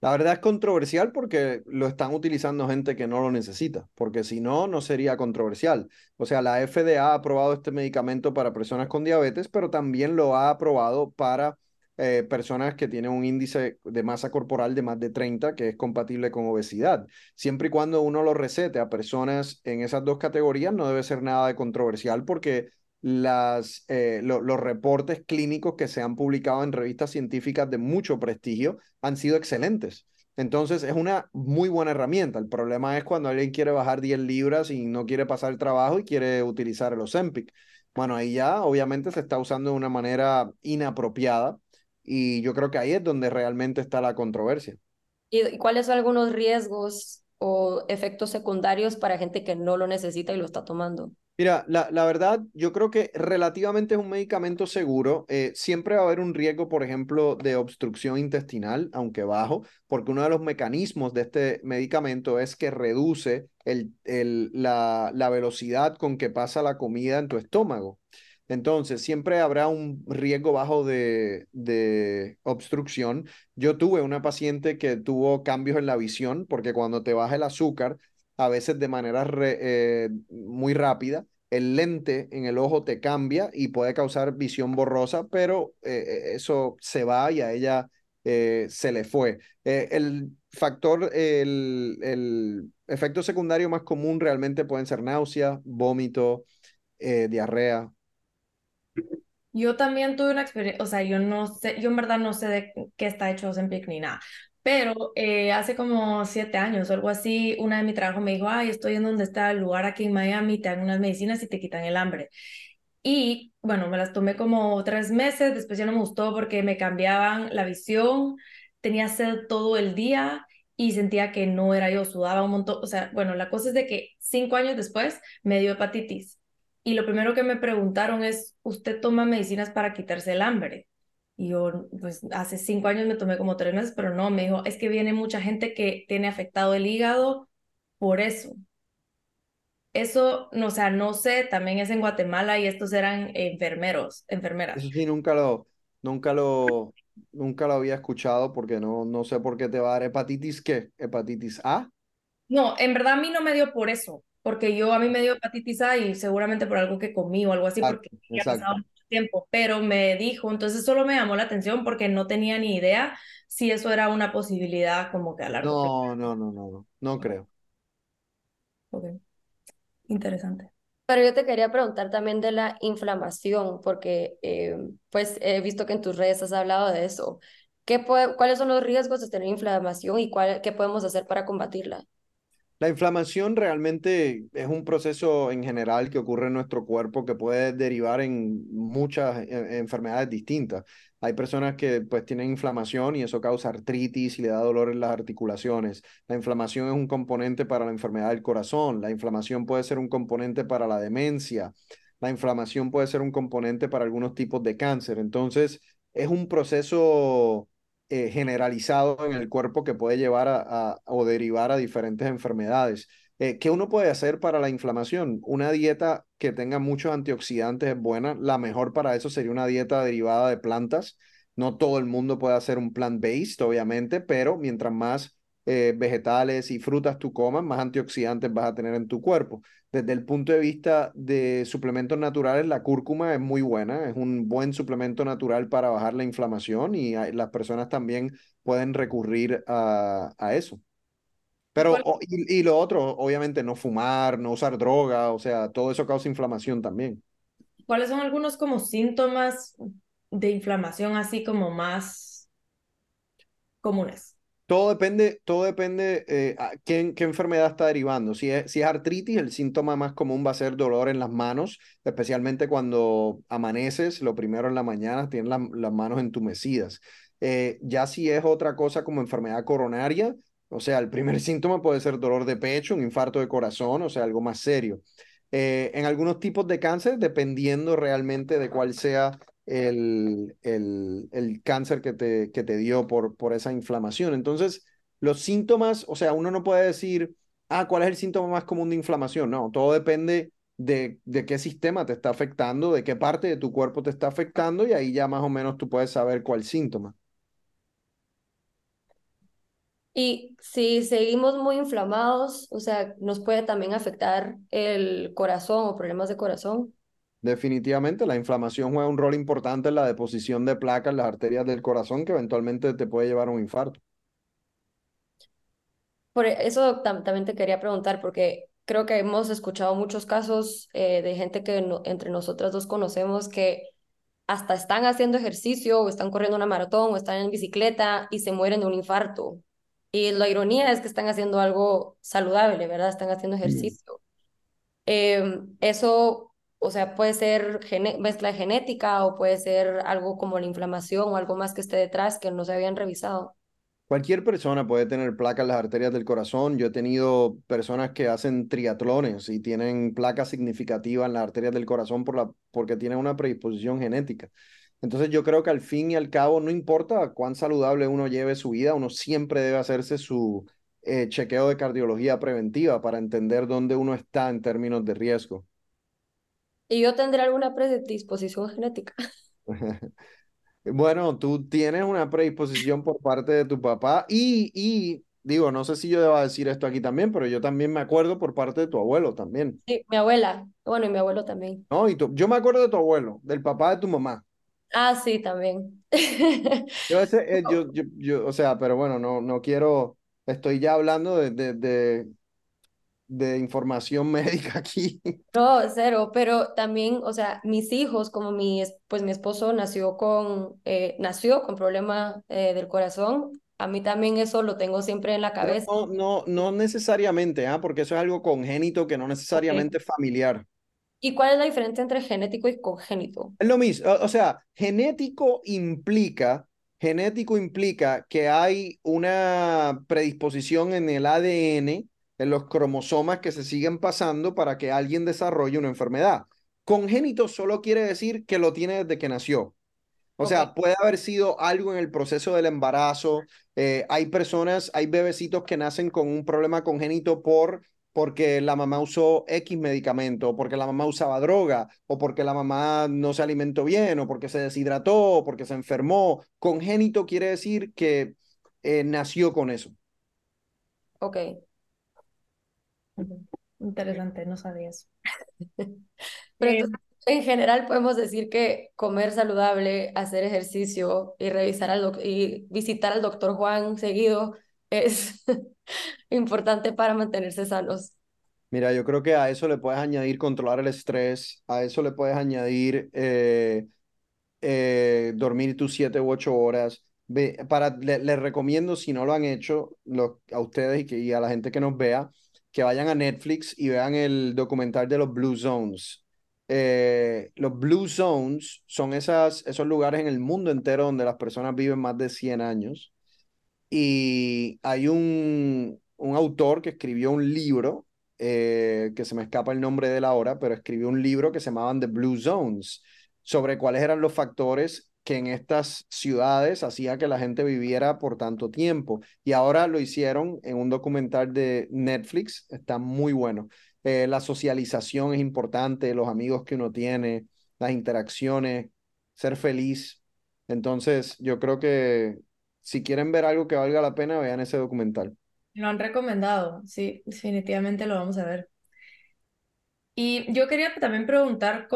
Speaker 4: La verdad es controversial porque lo están utilizando gente que no lo necesita, porque si no, no sería controversial. O sea, la FDA ha aprobado este medicamento para personas con diabetes, pero también lo ha aprobado para eh, personas que tienen un índice de masa corporal de más de 30, que es compatible con obesidad. Siempre y cuando uno lo recete a personas en esas dos categorías, no debe ser nada de controversial porque las, eh, los reportes clínicos que se han publicado en revistas científicas de mucho prestigio han sido excelentes. Entonces es una muy buena herramienta. El problema es cuando alguien quiere bajar 10 libras y no quiere pasar el trabajo y quiere utilizar el Ozempic. Bueno, ahí ya obviamente se está usando de una manera inapropiada y yo creo que ahí es donde realmente está la controversia.
Speaker 2: ¿Y cuáles son algunos riesgos o efectos secundarios para gente que no lo necesita y lo está tomando?
Speaker 4: Mira, la, la, verdad, yo creo que relativamente es un medicamento seguro. Eh, siempre va a haber un riesgo, por ejemplo, de obstrucción intestinal, aunque bajo, porque uno de los mecanismos de este medicamento es que reduce el, el, la, la velocidad con que pasa la comida en tu estómago. Entonces, siempre habrá un riesgo bajo de, obstrucción. Yo tuve una paciente que tuvo cambios en la visión porque cuando te baja el azúcar, a veces de manera eh, muy rápida. El lente en el ojo te cambia y puede causar visión borrosa, pero eh, eh, eso se va y a ella se le fue. el factor, el, el, efecto secundario más común realmente pueden ser náusea, vómito, diarrea.
Speaker 3: Yo también tuve una experiencia, o sea, yo no sé, yo en verdad no sé de qué está hecho Ozempic ni nada, pero eh, hace como siete años o algo así, una de mi trabajo me dijo, ay, estoy en donde está el lugar aquí en Miami, te dan unas medicinas y te quitan el hambre. Y bueno, me las tomé como tres meses, después ya no me gustó porque me cambiaban la visión, tenía sed todo el día y sentía que no era yo, sudaba un montón. O sea, bueno, la cosa es de que cinco años después me dio hepatitis. Y lo primero que me preguntaron es, ¿usted toma medicinas para quitarse el hambre? Y yo, pues hace cinco años me tomé como tres meses, pero no, me dijo, es que viene mucha gente que tiene afectado el hígado por eso. Eso, no, o sea, no sé, también es en Guatemala y estos eran enfermeros, enfermeras.
Speaker 4: Eso sí, nunca lo, nunca lo, nunca lo había escuchado porque no, no sé por qué te va a dar hepatitis, ¿qué? ¿Hepatitis A?
Speaker 3: No, en verdad a mí no me dio por eso, porque yo a mí me dio hepatitis A y seguramente por algo que comí o algo así, porque ya pasado tiempo, pero me dijo, entonces solo me llamó la atención porque no tenía ni idea si eso era una posibilidad como que a largo
Speaker 4: No, no, no, no, no, no creo.
Speaker 3: Ok, interesante.
Speaker 2: Pero yo te quería preguntar también de la inflamación, porque eh, pues he visto que en tus redes has hablado de eso. ¿Qué puede, ¿Cuáles son los riesgos de tener inflamación y cuál, qué podemos hacer para combatirla?
Speaker 4: La inflamación realmente es un proceso en general que ocurre en nuestro cuerpo que puede derivar en muchas eh, enfermedades distintas. Hay personas que pues tienen inflamación y eso causa artritis y le da dolor en las articulaciones. La inflamación es un componente para la enfermedad del corazón. La inflamación puede ser un componente para la demencia. La inflamación puede ser un componente para algunos tipos de cáncer. Entonces, es un proceso eh, generalizado en el cuerpo que puede llevar a, o derivar a diferentes enfermedades. Eh, ¿Qué uno puede hacer para la inflamación? Una dieta que tenga muchos antioxidantes es buena. La mejor para eso sería una dieta derivada de plantas. No todo el mundo puede hacer un plant-based, obviamente, pero mientras más eh, vegetales y frutas tú comas, más antioxidantes vas a tener en tu cuerpo. Desde el punto de vista de suplementos naturales, la cúrcuma es muy buena, es un buen suplemento natural para bajar la inflamación y las personas también pueden recurrir a, a eso. Pero, y, y, lo otro, obviamente, no fumar, no usar droga, o sea, todo eso causa inflamación también.
Speaker 3: ¿Cuáles son algunos como síntomas de inflamación así como más comunes?
Speaker 4: Todo depende, todo depende eh, qué, enfermedad está derivando. Si es, si es artritis, el síntoma más común va a ser dolor en las manos, especialmente cuando amaneces, lo primero en la mañana, tienes las manos entumecidas. Eh, ya si es otra cosa como enfermedad coronaria, o sea, el primer síntoma puede ser dolor de pecho, un infarto de corazón, o sea, algo más serio. Eh, en algunos tipos de cáncer, dependiendo realmente de cuál sea el, el, el cáncer que te, que te dio por, por esa inflamación. Entonces, los síntomas, o sea, uno no puede decir, ah, ¿cuál es el síntoma más común de inflamación? No, todo depende de, de qué sistema te está afectando, de qué parte de tu cuerpo te está afectando y ahí ya más o menos tú puedes saber cuál síntoma.
Speaker 2: Y si seguimos muy inflamados, o sea, nos puede también afectar el corazón o problemas de corazón.
Speaker 4: Definitivamente, la inflamación juega un rol importante en la deposición de placas en las arterias del corazón que eventualmente te puede llevar a un infarto.
Speaker 2: Por eso también te quería preguntar, porque creo que hemos escuchado muchos casos eh, de gente que entre nosotras dos conocemos que hasta están haciendo ejercicio o están corriendo una maratón o están en bicicleta y se mueren de un infarto. Y la ironía es que están haciendo algo saludable, ¿verdad? Están haciendo ejercicio. Em, eso o sea, puede ser mezcla genética o puede ser algo como la inflamación o algo más que esté detrás que no se habían revisado.
Speaker 4: Cualquier persona puede tener placas en las arterias del corazón. Yo he tenido personas que hacen triatlones y tienen placas significativas en las arterias del corazón por la, porque tienen una predisposición genética. Entonces yo creo que al fin y al cabo, no importa cuán saludable uno lleve su vida, uno siempre debe hacerse su eh, chequeo de cardiología preventiva para entender dónde uno está en términos de riesgo.
Speaker 2: ¿Y yo tendré alguna predisposición genética?
Speaker 4: bueno, tú tienes una predisposición por parte de tu papá y, y digo, no sé si yo deba decir esto aquí también, pero yo también me acuerdo por parte de tu abuelo también.
Speaker 2: Sí, mi abuela. Bueno, y mi abuelo también.
Speaker 4: No, y yo me acuerdo de tu abuelo, del papá de tu mamá.
Speaker 2: Ah, sí, también.
Speaker 4: yo, ese, eh, yo, yo, yo, o sea, pero bueno, no, no quiero, estoy ya hablando de, de, de de información médica aquí.
Speaker 2: No, cero, pero también, o sea, mis hijos, como mi, pues mi esposo nació con, eh, nació con problema eh, del corazón, a mí también eso lo tengo siempre en la cabeza.
Speaker 4: No, no, no necesariamente, ¿ah? porque eso es algo congénito que no necesariamente es familiar.
Speaker 2: ¿Y cuál es la diferencia entre genético y congénito?
Speaker 4: Es lo mismo, o sea, genético implica, genético implica que hay una predisposición en el ADN en los cromosomas que se siguen pasando para que alguien desarrolle una enfermedad. Congénito solo quiere decir que lo tiene desde que nació. O sea, puede haber sido algo en el proceso del embarazo. Eh, hay personas, hay bebecitos que nacen con un problema congénito por porque la mamá usó X medicamento, porque la mamá usaba droga, o porque la mamá no se alimentó bien, o porque se deshidrató, o porque se enfermó. Congénito quiere decir que eh, nació con eso.
Speaker 2: Ok.
Speaker 3: Interesante, no sabía eso.
Speaker 2: Pero eh, en general podemos decir que comer saludable, hacer ejercicio y revisar al y visitar al doctor Juan seguido es importante para mantenerse sanos.
Speaker 4: Mira, yo creo que a eso le puedes añadir controlar el estrés, a eso le puedes añadir eh, eh, dormir tus siete u ocho horas. para, les recomiendo, si no lo han hecho, a ustedes y, que, y a la gente que nos vea, que vayan a Netflix y vean el documental de los Blue Zones. Eh, los Blue Zones son esas, esos lugares en el mundo entero donde las personas viven más de 100 años. Y hay un, un autor que escribió un libro, eh, que se me escapa el nombre de la hora, pero escribió un libro que se llamaban The Blue Zones, sobre cuáles eran los factores que en estas ciudades hacía que la gente viviera por tanto tiempo. Y ahora lo hicieron en un documental de Netflix, está muy bueno. Eh, la socialización es importante, los amigos que uno tiene, las interacciones, ser feliz. Entonces, yo creo que si quieren ver algo que valga la pena, vean ese documental.
Speaker 3: Lo han recomendado, sí, definitivamente lo vamos a ver. Y yo quería también preguntar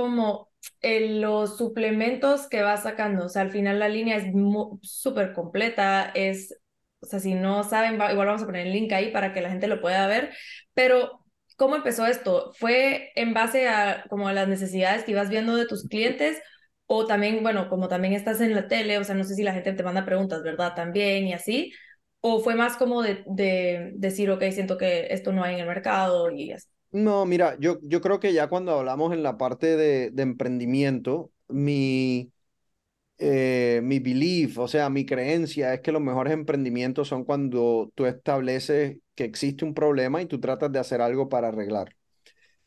Speaker 3: cómo los suplementos que vas sacando, o sea, al final la línea es súper completa, es, o sea, si no saben, igual vamos a poner el link ahí para que la gente lo pueda ver, pero ¿cómo empezó esto? ¿Fue en base a como a las necesidades que ibas viendo de tus clientes? O también, bueno, como también estás en la tele, o sea, no sé si la gente te manda preguntas, ¿verdad? También y así. ¿O fue más como de, de decir, ok, siento que esto no hay en el mercado y así?
Speaker 4: No, mira, yo, yo creo que ya cuando hablamos en la parte de, de emprendimiento, mi, eh, mi belief, o sea, mi creencia es que los mejores emprendimientos son cuando tú estableces que existe un problema y tú tratas de hacer algo para arreglar.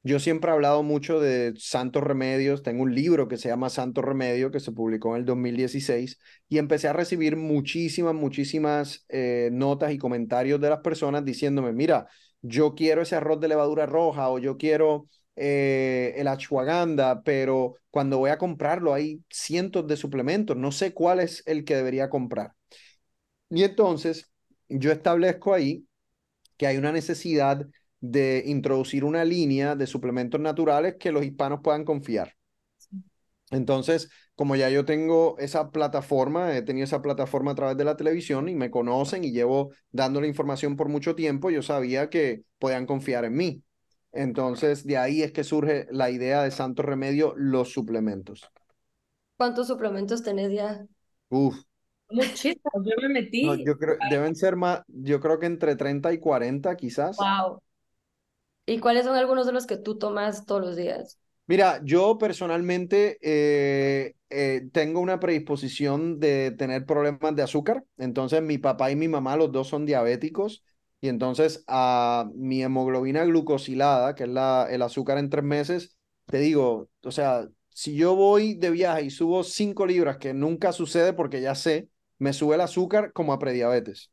Speaker 4: Yo siempre he hablado mucho de santos remedios. Tengo un libro que se llama Santo Remedio que se publicó en el 2016 y empecé a recibir muchísimas, muchísimas eh, notas y comentarios de las personas diciéndome, mira, yo quiero ese arroz de levadura roja o yo quiero eh, el ashwagandha, pero cuando voy a comprarlo hay cientos de suplementos, no sé cuál es el que debería comprar. Y entonces yo establezco ahí que hay una necesidad de introducir una línea de suplementos naturales que los hispanos puedan confiar. Entonces, como ya yo tengo esa plataforma, he tenido esa plataforma a través de la televisión y me conocen y llevo dando la información por mucho tiempo, yo sabía que podían confiar en mí. Entonces, de ahí es que surge la idea de Santo Remedio, los suplementos.
Speaker 2: ¿Cuántos suplementos tenés ya?
Speaker 4: Uf.
Speaker 3: Muchísimos, yo me metí.
Speaker 4: yo creo, deben ser más, yo creo que entre 30 y 40 quizás.
Speaker 2: Wow. ¿Y cuáles son algunos de los que tú tomas todos los días?
Speaker 4: Mira, yo personalmente eh, eh, tengo una predisposición de tener problemas de azúcar. Entonces, mi papá y mi mamá, los dos son diabéticos. Y entonces, a mi hemoglobina glucosilada, que es la, el azúcar en tres meses, te digo, o sea, si yo voy de viaje y subo cinco libras, que nunca sucede porque ya sé, me sube el azúcar como a prediabetes.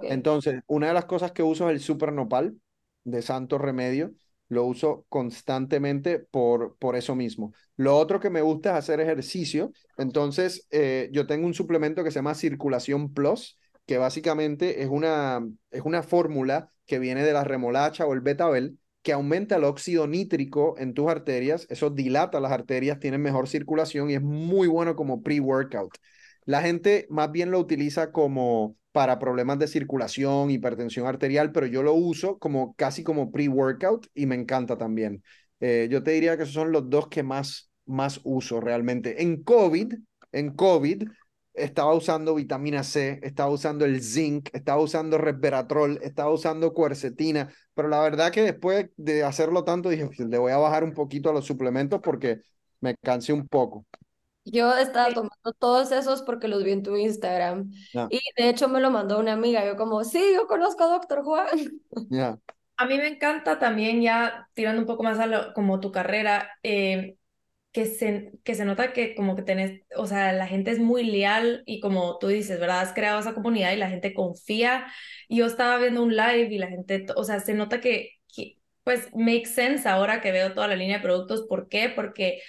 Speaker 4: Entonces, una de las cosas que uso es el super nopal de Santo Remedio. Lo uso constantemente por, por eso mismo. Lo otro que me gusta es hacer ejercicio. Entonces, eh, yo tengo un suplemento que se llama Circulación Plus, que básicamente es una, es una fórmula que viene de la remolacha o el betabel, que aumenta el óxido nítrico en tus arterias. Eso dilata las arterias, tiene mejor circulación y es muy bueno como pre-workout. La gente más bien lo utiliza como para problemas de circulación, hipertensión arterial, pero yo lo uso como casi como pre-workout y me encanta también. Eh, yo te diría que esos son los dos que más, más uso realmente. En COVID, en COVID, estaba usando vitamina C, estaba usando el zinc, estaba usando resveratrol, estaba usando cuercetina, pero la verdad que después de hacerlo tanto dije, le voy a bajar un poquito a los suplementos porque me cansé un poco.
Speaker 2: Yo estaba tomando todos esos porque los vi en tu Instagram. Y de hecho me lo mandó una amiga. Yo como, sí, yo conozco a Doctor Juan.
Speaker 3: A mí me encanta también ya tirando un poco más a lo, como tu carrera, eh, que, se, que se nota que como que tenés, o sea, la gente es muy leal y como tú dices, ¿verdad? Has creado esa comunidad y la gente confía. Y yo estaba viendo un live y la gente, o sea, se nota que, que pues, make sense ahora que veo toda la línea de productos. ¿Por qué? Porque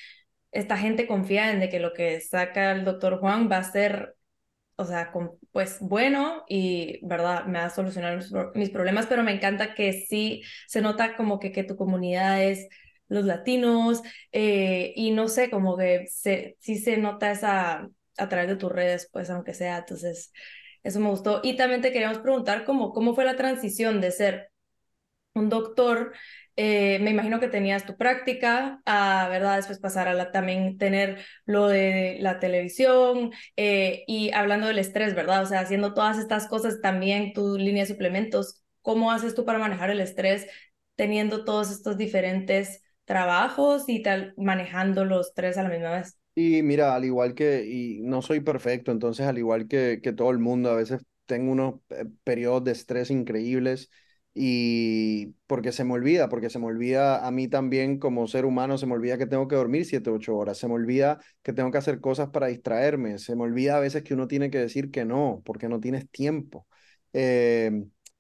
Speaker 3: esta gente confía en de que lo que saca el doctor Juan va a ser, o sea, pues bueno y, ¿verdad? Me va a solucionar mis problemas, pero me encanta que sí se nota como que, que tu comunidad es los latinos eh, y no sé, como que se, sí se nota esa a través de tus redes, pues aunque sea, entonces eso me gustó. Y también te queríamos preguntar cómo, cómo fue la transición de ser un doctor eh, me imagino que tenías tu práctica, a, ¿verdad? Después pasar a la, también tener lo de la televisión eh, y hablando del estrés, ¿verdad? O sea, haciendo todas estas cosas, también tu línea de suplementos, ¿cómo haces tú para manejar el estrés teniendo todos estos diferentes trabajos y tal, manejando los tres a la misma vez?
Speaker 4: Y mira, al igual que, y no soy perfecto, entonces al igual que, que todo el mundo, a veces tengo unos eh, periodos de estrés increíbles y porque se me olvida, porque se me olvida a mí también como ser humano, se me olvida que tengo que dormir 7, 8 horas, se me olvida que tengo que hacer cosas para distraerme, se me olvida a veces que uno tiene que decir que no, porque no tienes tiempo. Eh,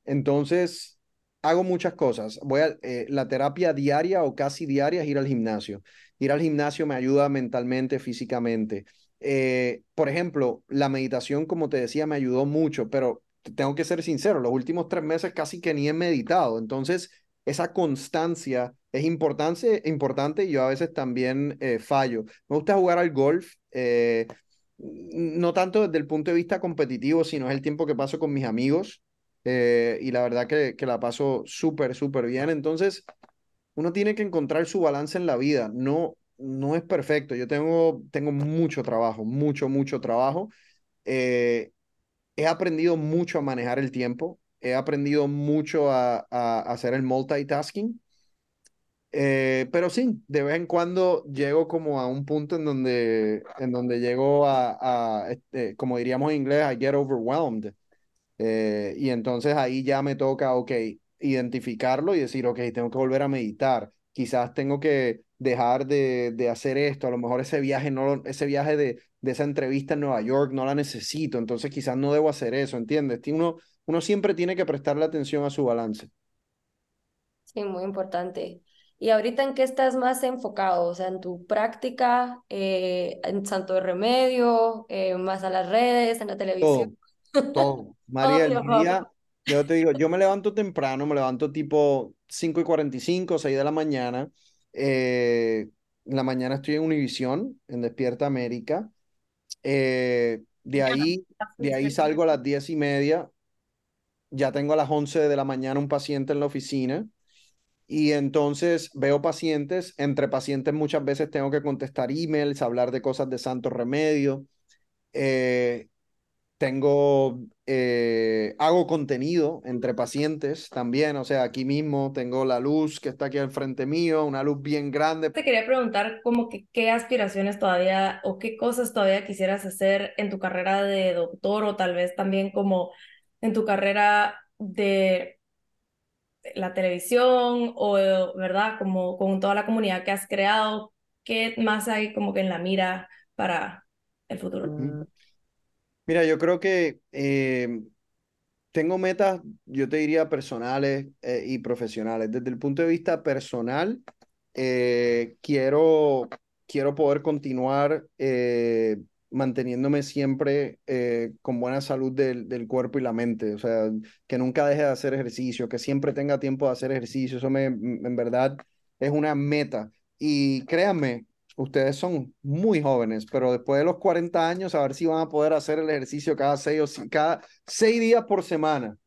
Speaker 4: entonces, hago muchas cosas. Voy a, eh, la terapia diaria o casi diaria es ir al gimnasio. Ir al gimnasio me ayuda mentalmente, físicamente. Eh, por ejemplo, la meditación, como te decía, me ayudó mucho, pero tengo que ser sincero, los últimos tres meses casi que ni he meditado. Entonces, esa constancia es importante, importante y yo a veces también eh, fallo. Me gusta jugar al golf, eh, no tanto desde el punto de vista competitivo, sino es el tiempo que paso con mis amigos eh, y la verdad que, que la paso súper, súper bien. Entonces, uno tiene que encontrar su balance en la vida. No, no es perfecto. Yo tengo, tengo mucho trabajo, mucho, mucho trabajo. Eh, he aprendido mucho a manejar el tiempo, he aprendido mucho a, hacer el multitasking, eh, pero sí, de vez en cuando llego como a un punto en donde, en donde llego a este, como diríamos en inglés, I get overwhelmed. Eh, y entonces ahí ya me toca, ok, identificarlo y decir, ok, tengo que volver a meditar. Quizás tengo que dejar de, de hacer esto, a lo mejor ese viaje, no, ese viaje de, de esa entrevista en Nueva York no la necesito, entonces quizás no debo hacer eso, ¿entiendes? Uno, uno siempre tiene que prestarle atención a su balance.
Speaker 2: Sí, muy importante. ¿Y ahorita en qué estás más enfocado? O sea, en tu práctica, eh, en Santo de Remedio, eh, más a las redes, en la televisión.
Speaker 4: Todo, todo. María, el día, yo te digo, yo me levanto temprano, me levanto tipo 5 y 45, 6 de la mañana. Eh, en la mañana estoy en Univisión, en Despierta América. Eh, de ahí, de ahí salgo a las diez y media. Ya tengo a las 11 de la mañana un paciente en la oficina. Y entonces veo pacientes. Entre pacientes muchas veces tengo que contestar emails, hablar de cosas de santo remedio. Eh, tengo, eh, hago contenido entre pacientes también, o sea, aquí mismo tengo la luz que está aquí al frente mío, una luz bien grande.
Speaker 3: Te quería preguntar como que qué aspiraciones todavía o qué cosas todavía quisieras hacer en tu carrera de doctor o tal vez también como en tu carrera de la televisión o, ¿verdad? Como con toda la comunidad que has creado, ¿qué más hay como que en la mira para el futuro?
Speaker 4: Mira, yo creo que eh, tengo metas, yo te diría personales eh, y profesionales. Desde el punto de vista personal, eh, quiero, quiero poder continuar manteniéndome siempre con buena salud del, del, cuerpo y la mente. O sea, que nunca deje de hacer ejercicio, que siempre tenga tiempo de hacer ejercicio. Eso me, en verdad es una meta. Y créanme, ustedes son muy jóvenes, pero después de los 40 años, a ver si van a poder hacer el ejercicio cada seis, o cada seis días por semana.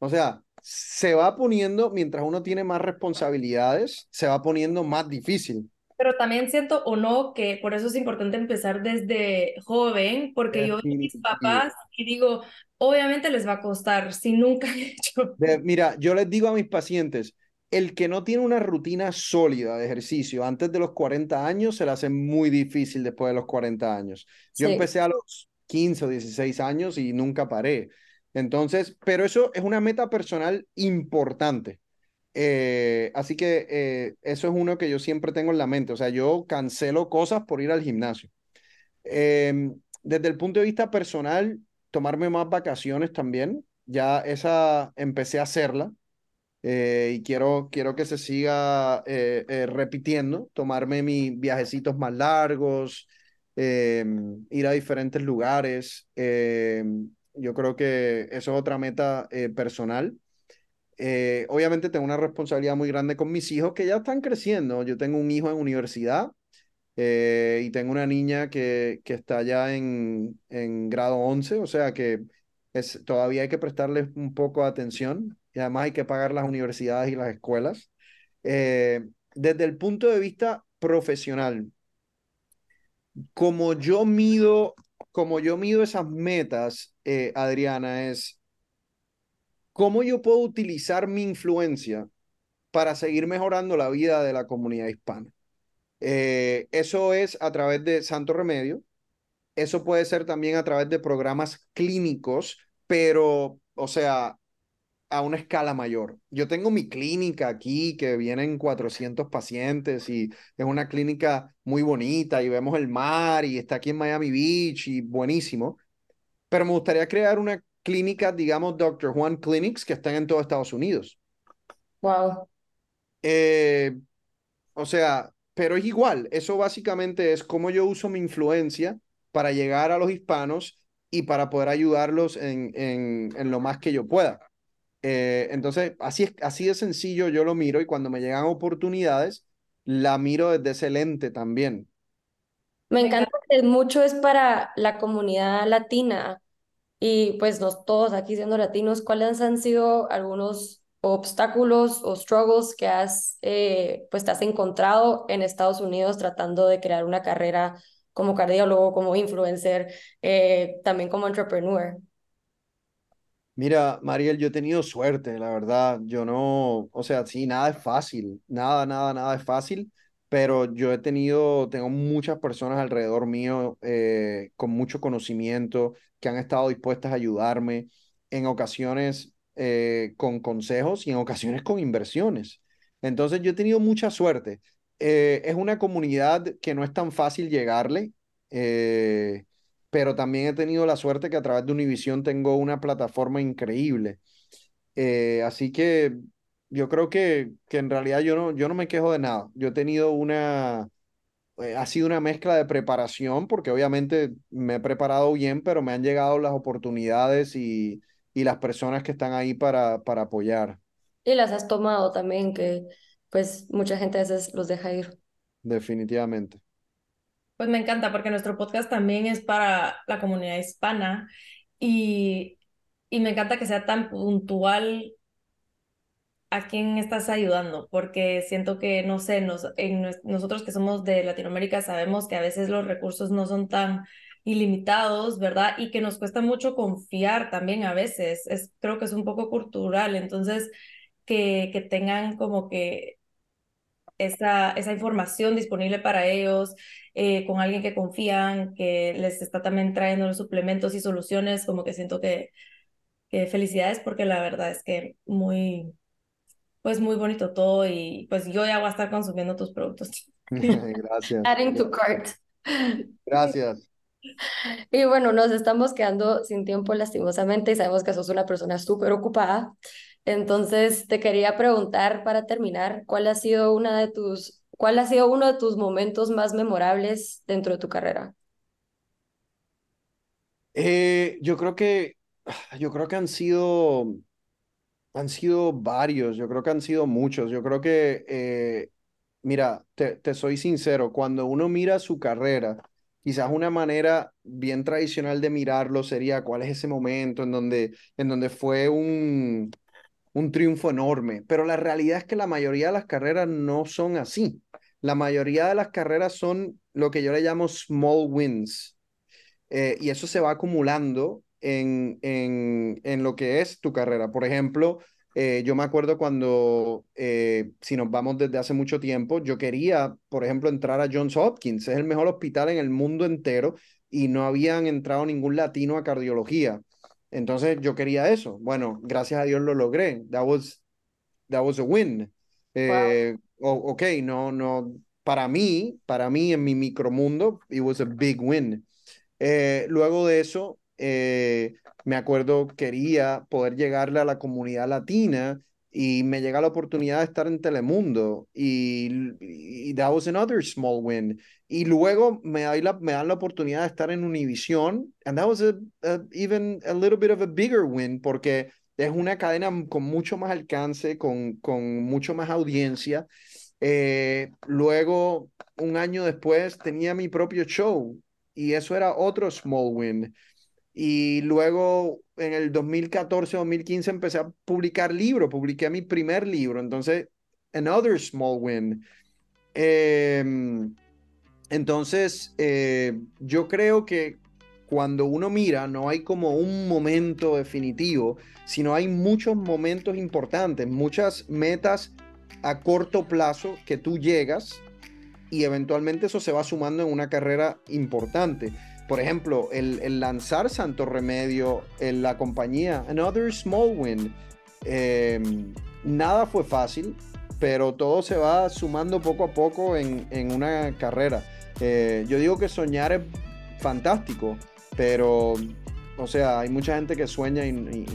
Speaker 4: O sea, se va poniendo, mientras uno tiene más responsabilidades, se va poniendo más difícil.
Speaker 3: Pero también siento o no que por eso es importante empezar desde joven, porque yo veo a mis papás y digo, obviamente les va a costar si nunca he hecho.
Speaker 4: mira, yo les digo a mis pacientes, el que no tiene una rutina sólida de ejercicio antes de los 40 años se le hace muy difícil después de los 40 años. Yo empecé a los 15 o 16 años y nunca paré. Entonces, pero eso es una meta personal importante. Eh, así que eh, eso es uno que yo siempre tengo en la mente. O sea, yo cancelo cosas por ir al gimnasio. Em, desde el punto de vista personal, tomarme más vacaciones también. Ya esa empecé a hacerla eh, y quiero, quiero que se siga eh, eh, repitiendo, tomarme mis viajecitos más largos, ir a diferentes lugares. Yo creo que eso es otra meta personal. obviamente tengo una responsabilidad muy grande con mis hijos que ya están creciendo. Yo tengo un hijo en universidad y tengo una niña que, que está ya en, en grado 11, o sea que es, todavía hay que prestarles un poco de atención y además hay que pagar las universidades y las escuelas. Eh, desde el punto de vista profesional, como yo mido, como yo mido esas metas, eh, Adriana, es cómo yo puedo utilizar mi influencia para seguir mejorando la vida de la comunidad hispana. Eh, eso es a través de Santo Remedio, eso puede ser también a través de programas clínicos, pero, o sea, a una escala mayor. Yo tengo mi clínica aquí que vienen 400 pacientes y es una clínica muy bonita y vemos el mar y está aquí en Miami Beach y buenísimo. Pero me gustaría crear una clínica, digamos, Dr. Juan Clinics que están en todo Estados Unidos.
Speaker 2: Wow.
Speaker 4: Eh, o sea, pero es igual. Eso básicamente es cómo yo uso mi influencia para llegar a los hispanos y para poder ayudarlos en, en, en lo más que yo pueda. Eh, entonces, así, es, así de sencillo yo lo miro y cuando me llegan oportunidades, la miro desde ese lente también.
Speaker 2: Me encanta que mucho es para la comunidad latina y pues nos, todos aquí siendo latinos, ¿cuáles han sido algunos obstáculos o struggles que has, eh, pues te has encontrado en Estados Unidos tratando de crear una carrera como cardiólogo, como influencer, eh, también como entrepreneur?
Speaker 4: Mira, Mariel, yo he tenido suerte, la verdad. Yo no, o sea, sí, nada es fácil, nada, nada, nada es fácil, pero yo he tenido, tengo muchas personas alrededor mío eh, con mucho conocimiento que han estado dispuestas a ayudarme en ocasiones eh, con consejos y en ocasiones con inversiones. Entonces, yo he tenido mucha suerte. Eh, es una comunidad que no es tan fácil llegarle pero también he tenido la suerte que a través de Univision tengo una plataforma increíble. Eh, así que yo creo que, que en realidad yo no, yo no me quejo de nada. Yo he tenido una, eh, ha sido una mezcla de preparación, porque obviamente me he preparado bien, pero me han llegado las oportunidades y, y las personas que están ahí para, para apoyar.
Speaker 2: Y las has tomado también, que pues mucha gente a veces los deja ir.
Speaker 4: Definitivamente.
Speaker 3: Pues me encanta porque nuestro podcast también es para la comunidad hispana y, y me encanta que sea tan puntual a quién estás ayudando, porque siento que, no sé, nos, en, nosotros que somos de Latinoamérica sabemos que a veces los recursos no son tan ilimitados, ¿verdad? Y que nos cuesta mucho confiar también a veces, es, creo que es un poco cultural, entonces que, que tengan como que esa, esa información disponible para ellos, eh, con alguien que confían, que les está también trayendo los suplementos y soluciones, como que siento que, que felicidades porque la verdad es que muy, pues muy bonito todo y pues yo ya voy a estar consumiendo tus productos.
Speaker 4: Gracias.
Speaker 2: Adding to cart.
Speaker 4: Gracias.
Speaker 2: Y bueno, nos estamos quedando sin tiempo lastimosamente y sabemos que sos una persona súper ocupada. Entonces, te quería preguntar para terminar, ¿cuál ha sido una de tus, cuál ha sido uno de tus momentos más memorables dentro de tu carrera?
Speaker 4: Eh, yo creo que, yo creo que han sido, han sido varios, yo creo que han sido muchos. Yo creo que, eh, mira, te, te soy sincero, cuando uno mira su carrera, quizás una manera bien tradicional de mirarlo sería cuál es ese momento en donde, en donde fue un, un triunfo enorme, pero la realidad es que la mayoría de las carreras no son así. La mayoría de las carreras son lo que yo le llamo small wins. Eh, y eso se va acumulando en, en, en, lo que es tu carrera. Por ejemplo, eh, yo me acuerdo cuando, eh, si nos vamos desde hace mucho tiempo, yo quería, por ejemplo, entrar a Johns Hopkins. Es el mejor hospital en el mundo entero y no habían entrado ningún latino a cardiología. Entonces yo quería eso. Bueno, gracias a Dios lo logré. That was, that was a win. Eh, ok, no, no, para mí, para mí en mi micromundo, it was a big win. Eh, luego de eso, eh, me acuerdo, quería poder llegarle a la comunidad latina y me llega la oportunidad de estar en Telemundo y, that was another small win. Y luego me, la, me dan la oportunidad de estar en Univision and that was a, even a little bit of a bigger win porque es una cadena con mucho más alcance, con, con mucho más audiencia. Eh, luego, un año después, tenía mi propio show y eso era otro small win. Y luego en el 2014-2015 empecé a publicar libros, publiqué mi primer libro, entonces, another small win. Em, entonces, eh, yo creo que cuando uno mira, no hay como un momento definitivo, sino hay muchos momentos importantes, muchas metas a corto plazo que tú llegas y eventualmente eso se va sumando en una carrera importante. Por ejemplo, el, lanzar Santo Remedio en la compañía, another small win. Em, nada fue fácil, pero todo se va sumando poco a poco en, una carrera. Eh, yo digo que soñar es fantástico, pero, o sea, hay mucha gente que sueña y,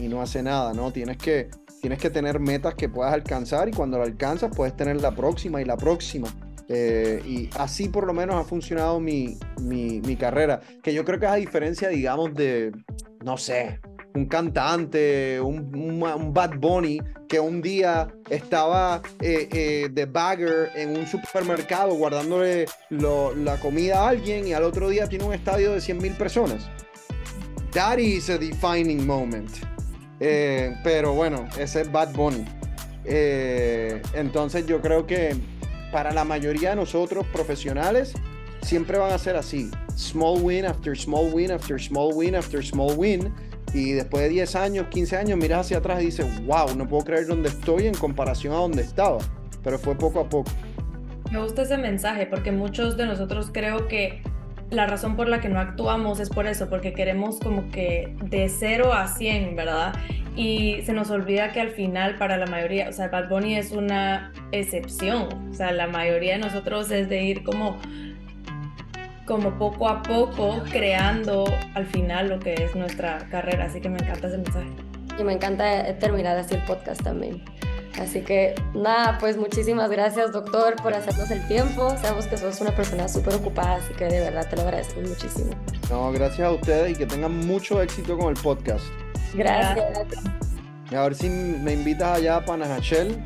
Speaker 4: no hace nada, ¿no? Tienes que, tienes que tener metas que puedas alcanzar y cuando lo alcanzas puedes tener la próxima y la próxima. Eh, y así por lo menos ha funcionado mi, mi, carrera, que yo creo que es a diferencia, digamos, de, no sé, un cantante, un, un, Bad Bunny, que un día estaba eh, eh, de bagger en un supermercado guardándole la comida a alguien y al otro día tiene un estadio de 100 mil personas. That is a defining moment. Pero bueno, ese es Bad Bunny. entonces yo creo que para la mayoría de nosotros profesionales siempre van a ser así. Small win after small win after small win after small win y después de 10 años, 15 años, miras hacia atrás y dices, wow, no puedo creer dónde estoy en comparación a donde estaba. Pero fue poco a poco.
Speaker 3: Me gusta ese mensaje porque muchos de nosotros creo que la razón por la que no actuamos es por eso, porque queremos como que de 0 a 100, ¿verdad? Y se nos olvida que al final para la mayoría, o sea, Bad Bunny es una excepción, o sea, la mayoría de nosotros es de ir como como poco a poco creando al final lo que es nuestra carrera. Así que me encanta ese mensaje.
Speaker 2: Y me encanta terminar así el podcast también. Así que nada, pues muchísimas gracias doctor por hacernos el tiempo. Sabemos que sos una persona súper ocupada, así que de verdad te lo agradezco muchísimo.
Speaker 4: No, gracias a ustedes y que tengan mucho éxito con el podcast.
Speaker 2: Gracias.
Speaker 4: Y a ver si me invitas allá a Panajachel.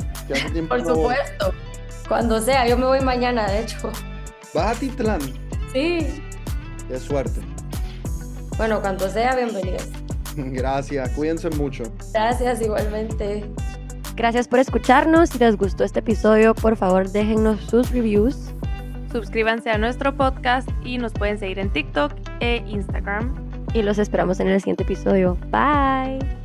Speaker 2: Por supuesto. Cuando sea, yo me voy mañana, de hecho.
Speaker 4: ¿Vas a Titlán?
Speaker 2: Sí.
Speaker 4: Qué suerte.
Speaker 2: Bueno, cuando sea, bienvenidos.
Speaker 4: Gracias, cuídense mucho.
Speaker 2: Gracias, igualmente.
Speaker 1: Gracias por escucharnos. Si les gustó este episodio, por favor déjennos sus reviews. Suscríbanse a nuestro podcast y nos pueden seguir en TikTok e Instagram.
Speaker 2: Y los esperamos en el siguiente episodio. Bye.